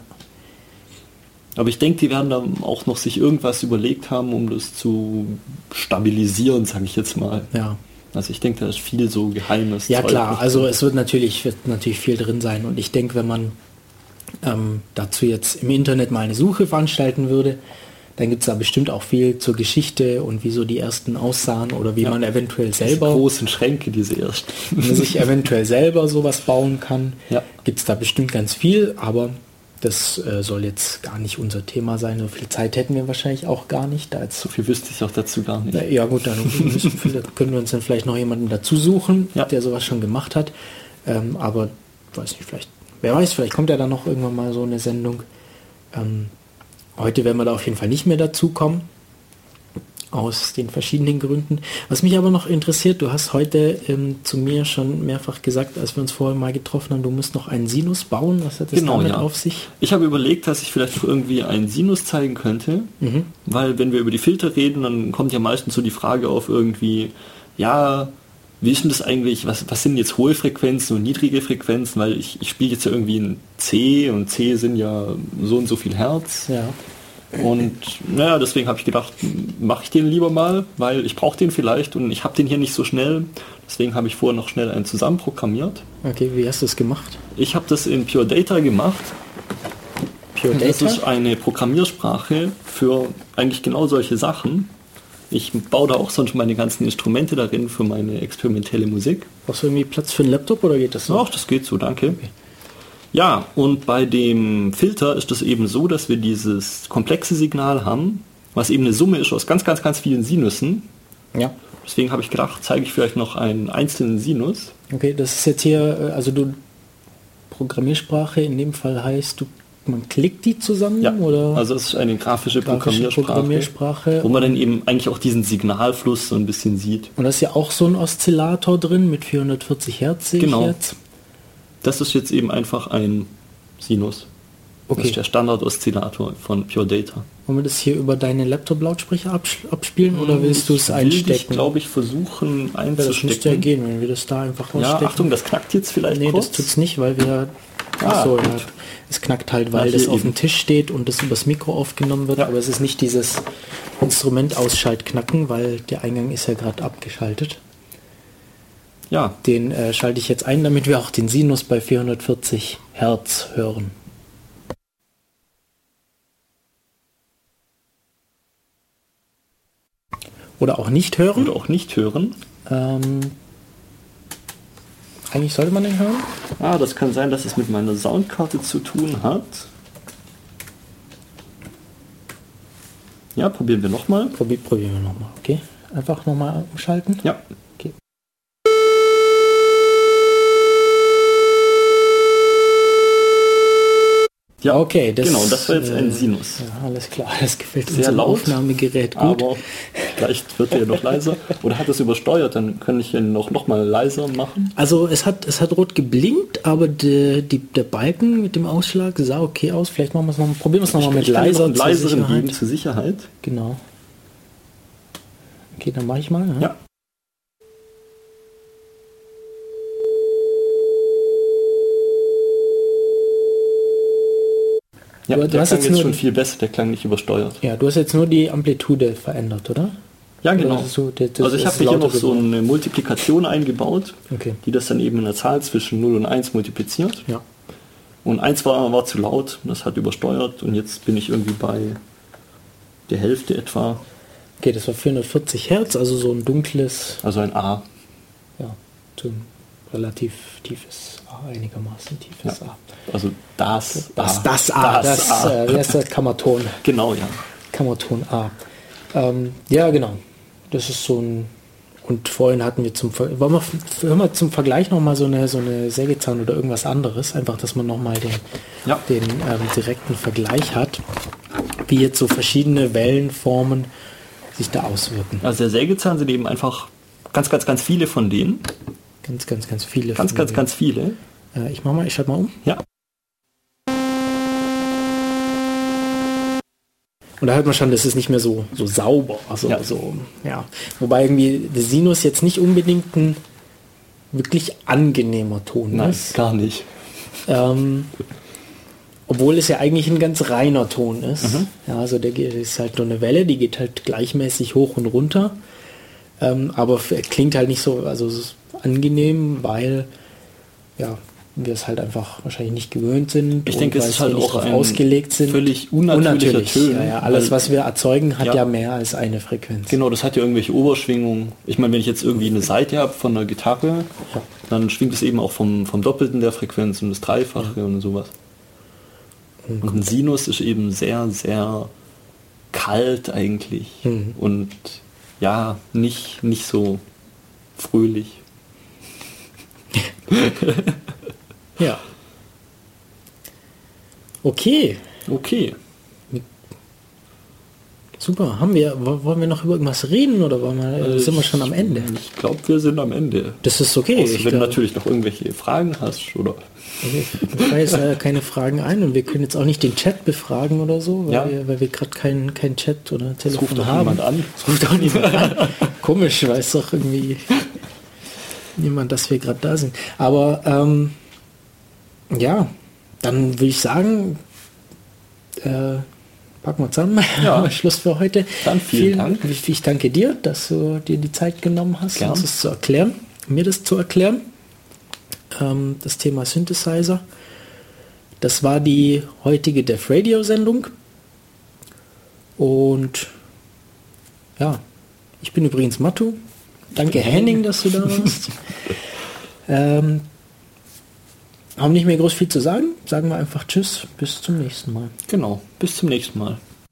Aber ich denke, die werden dann auch noch sich irgendwas überlegt haben, um das zu stabilisieren, sage ich jetzt mal. Ja, Also ich denke, da ist viel so geheimes. ja Zeug klar, also es wird natürlich, wird natürlich viel drin sein und ich denke, wenn man ähm, dazu jetzt im Internet mal eine Suche veranstalten würde, dann gibt es da bestimmt auch viel zur Geschichte und wie so die ersten aussahen oder wie Ja. man eventuell Diese selber großen Schränke, diese ersten. man sich eventuell selber sowas bauen kann, Ja. gibt es da bestimmt ganz viel, aber das äh, soll jetzt gar nicht unser Thema sein. So viel Zeit hätten wir wahrscheinlich auch gar nicht. Da jetzt So viel wüsste ich auch dazu gar nicht. Na, ja gut, dann können wir uns dann vielleicht noch jemanden dazu suchen, Ja. der sowas schon gemacht hat. Ähm, aber weiß nicht, vielleicht, wer weiß, vielleicht kommt ja dann noch irgendwann mal so eine Sendung. Ähm, heute werden wir da auf jeden Fall nicht mehr dazu kommen. Aus den verschiedenen Gründen. Was mich aber noch interessiert, du hast heute ähm, zu mir schon mehrfach gesagt, als wir uns vorher mal getroffen haben, du musst noch einen Sinus bauen. Was hat das Genau, damit ja. auf sich? Ich habe überlegt, dass ich vielleicht noch irgendwie einen Sinus zeigen könnte, Mhm. weil wenn wir über die Filter reden, dann kommt ja meistens so die Frage auf irgendwie, ja, wie ist denn das eigentlich, was, was sind jetzt hohe Frequenzen und niedrige Frequenzen, weil ich, ich spiele jetzt ja irgendwie ein C und C sind ja so und so viel Hertz. Ja. Und naja, deswegen habe ich gedacht, mache ich den lieber mal, weil ich brauche den vielleicht und ich habe den hier nicht so schnell. Deswegen habe ich vorher noch schnell einen zusammenprogrammiert. Okay, wie hast du es gemacht? Ich habe das in Pure Data gemacht. Pure Das Data? ist eine Programmiersprache für eigentlich genau solche Sachen. Ich baue da auch sonst meine ganzen Instrumente darin für meine experimentelle Musik. Brauchst du irgendwie Platz für einen Laptop oder geht das so? Ach, das geht so, danke. Okay. Ja, und bei dem Filter ist es eben so, dass wir dieses komplexe Signal haben, was eben eine Summe ist aus ganz, ganz, ganz vielen Sinussen. Ja. Deswegen habe ich gedacht, zeige ich vielleicht noch einen einzelnen Sinus. Okay, das ist jetzt hier, äh, also du Programmiersprache in dem Fall heißt, du man klickt die zusammen ja, oder? Also es ist eine grafische, grafische Programmiersprache, Programmiersprache, wo man dann eben eigentlich auch diesen Signalfluss so ein bisschen sieht. Und da ist ja auch so ein Oszillator drin mit 440 Hertz genau. Das ist jetzt eben einfach ein Sinus. Okay. Das ist der Standard-Oszillator von Pure Data. Wollen wir das hier über deine Laptop-Lautsprecher abspielen oder willst du es einstecken? Ich glaube ich versuchen einzustecken. Das müsste ja gehen, wenn wir das da einfach ausstecken. Ja, Achtung, das knackt jetzt vielleicht Nee, kurz. das tut es nicht, weil wir... Ah, Achso, ja. Es knackt halt, weil das auf dem Tisch steht und das übers Mikro aufgenommen wird, ja. aber es ist nicht dieses Instrument ausschaltknacken, weil der Eingang ist ja gerade abgeschaltet. Ja. Den äh, schalte ich jetzt ein, damit wir auch den Sinus bei 440 Hertz hören. Oder auch nicht hören. Oder auch nicht hören. Ähm, eigentlich sollte man den hören. Ah, das kann sein, dass es mit meiner Soundkarte zu tun hat. Ja, probieren wir nochmal. Probier, probieren wir nochmal, okay. Einfach nochmal umschalten. Ja. Ja, okay. Das, genau, das war jetzt ein äh, Sinus. Ja, alles klar, das gefällt Sehr unserem laut, Aufnahmegerät gut. Aber vielleicht wird er noch leiser. Oder hat es übersteuert, dann kann ich ihn noch, noch mal leiser machen. Also es hat, es hat rot geblinkt, aber die, die, der Balken mit dem Ausschlag sah okay aus. Vielleicht machen wir es noch, probieren wir es nochmal mit leiser noch leiseren geben zur Sicherheit. Genau. Okay, dann mache ich mal. Ja. ja. Ja, du, der hast jetzt, jetzt schon viel besser, der klang nicht übersteuert. Ja, du hast jetzt nur die Amplitude verändert, oder? Ja, genau. So, der, also ich habe hier noch so eine Multiplikation eingebaut, okay. die das dann eben in einer Zahl zwischen 0 und 1 multipliziert. Ja. Und 1 war, war zu laut, das hat übersteuert und jetzt bin ich irgendwie bei der Hälfte etwa. Okay, das war 440 Hertz, also so ein dunkles... Also ein A. Ja, so ein relativ tiefes einigermaßen tiefes ja. A. Also das das, A. Das A, das, das A. Äh, ist der Kammerton. Genau, ja. Kammerton A. Ähm, ja, genau. Das ist so ein und vorhin hatten wir zum Ver wollen wir, hören wir zum Vergleich noch mal so eine so eine Sägezahn oder irgendwas anderes, einfach, dass man noch mal den, ja. den ähm, direkten Vergleich hat, wie jetzt so verschiedene Wellenformen sich da auswirken. Also der Sägezahn sind eben einfach ganz, ganz, ganz viele von denen. Ganz, ganz, ganz viele. Ganz, ganz, ganz viele. Äh, ich mach mal, ich schalte mal um. Ja. Und da hört man schon, das ist nicht mehr so, so sauber. Also, ja. So, ja. Wobei irgendwie der Sinus jetzt nicht unbedingt ein wirklich angenehmer Ton Nein, ist. gar nicht. Ähm, obwohl es ja eigentlich ein ganz reiner Ton ist. Mhm. Ja, also der ist halt nur eine Welle, die geht halt gleichmäßig hoch und runter. Ähm, aber klingt halt nicht so, also angenehm, weil ja, wir es halt einfach wahrscheinlich nicht gewöhnt sind. Ich denke, es ist halt auch ausgelegt sind. Völlig unnatürlicher Unnatürlich. Töne. Ja, ja, alles, was wir erzeugen, hat ja. ja. mehr als eine Frequenz. Genau, das hat ja irgendwelche Oberschwingungen. Ich meine, wenn ich jetzt irgendwie eine Seite habe von einer Gitarre, ja. dann schwingt es eben auch vom, vom Doppelten der Frequenz und das Dreifache und sowas. Und, und ein Sinus ist eben sehr, sehr kalt eigentlich. Mhm. Und ja, nicht, nicht so fröhlich. ja. Okay. Okay. Super, haben wir, wollen wir noch über irgendwas reden oder wir, äh, sind wir schon am Ende? Ich glaube, wir sind am Ende. Das ist okay. Außer, wenn du natürlich noch irgendwelche Fragen hast, oder? Okay. Ich weiß leider keine Fragen ein und wir können jetzt auch nicht den Chat befragen oder so, weil ja. wir, weil wir gerade keinen kein Chat oder Telefon ruft haben. Niemand an. Es ruft auch niemand an. Komisch, weiß doch irgendwie niemand, dass wir gerade da sind. Aber ähm, ja, dann würde ich sagen, äh, packen wir zusammen. Ja. Schluss für heute. Dann vielen, vielen Dank. Ich danke dir, dass du dir die Zeit genommen hast, Gern. uns das zu erklären, mir das zu erklären. Ähm, das Thema Synthesizer. Das war die heutige Def Radio Sendung. Und ja, Ich bin übrigens Matto. Danke Henning, dass du da warst. ähm, haben nicht mehr groß viel zu sagen. Sagen wir einfach Tschüss, bis zum nächsten Mal. Genau, bis zum nächsten Mal.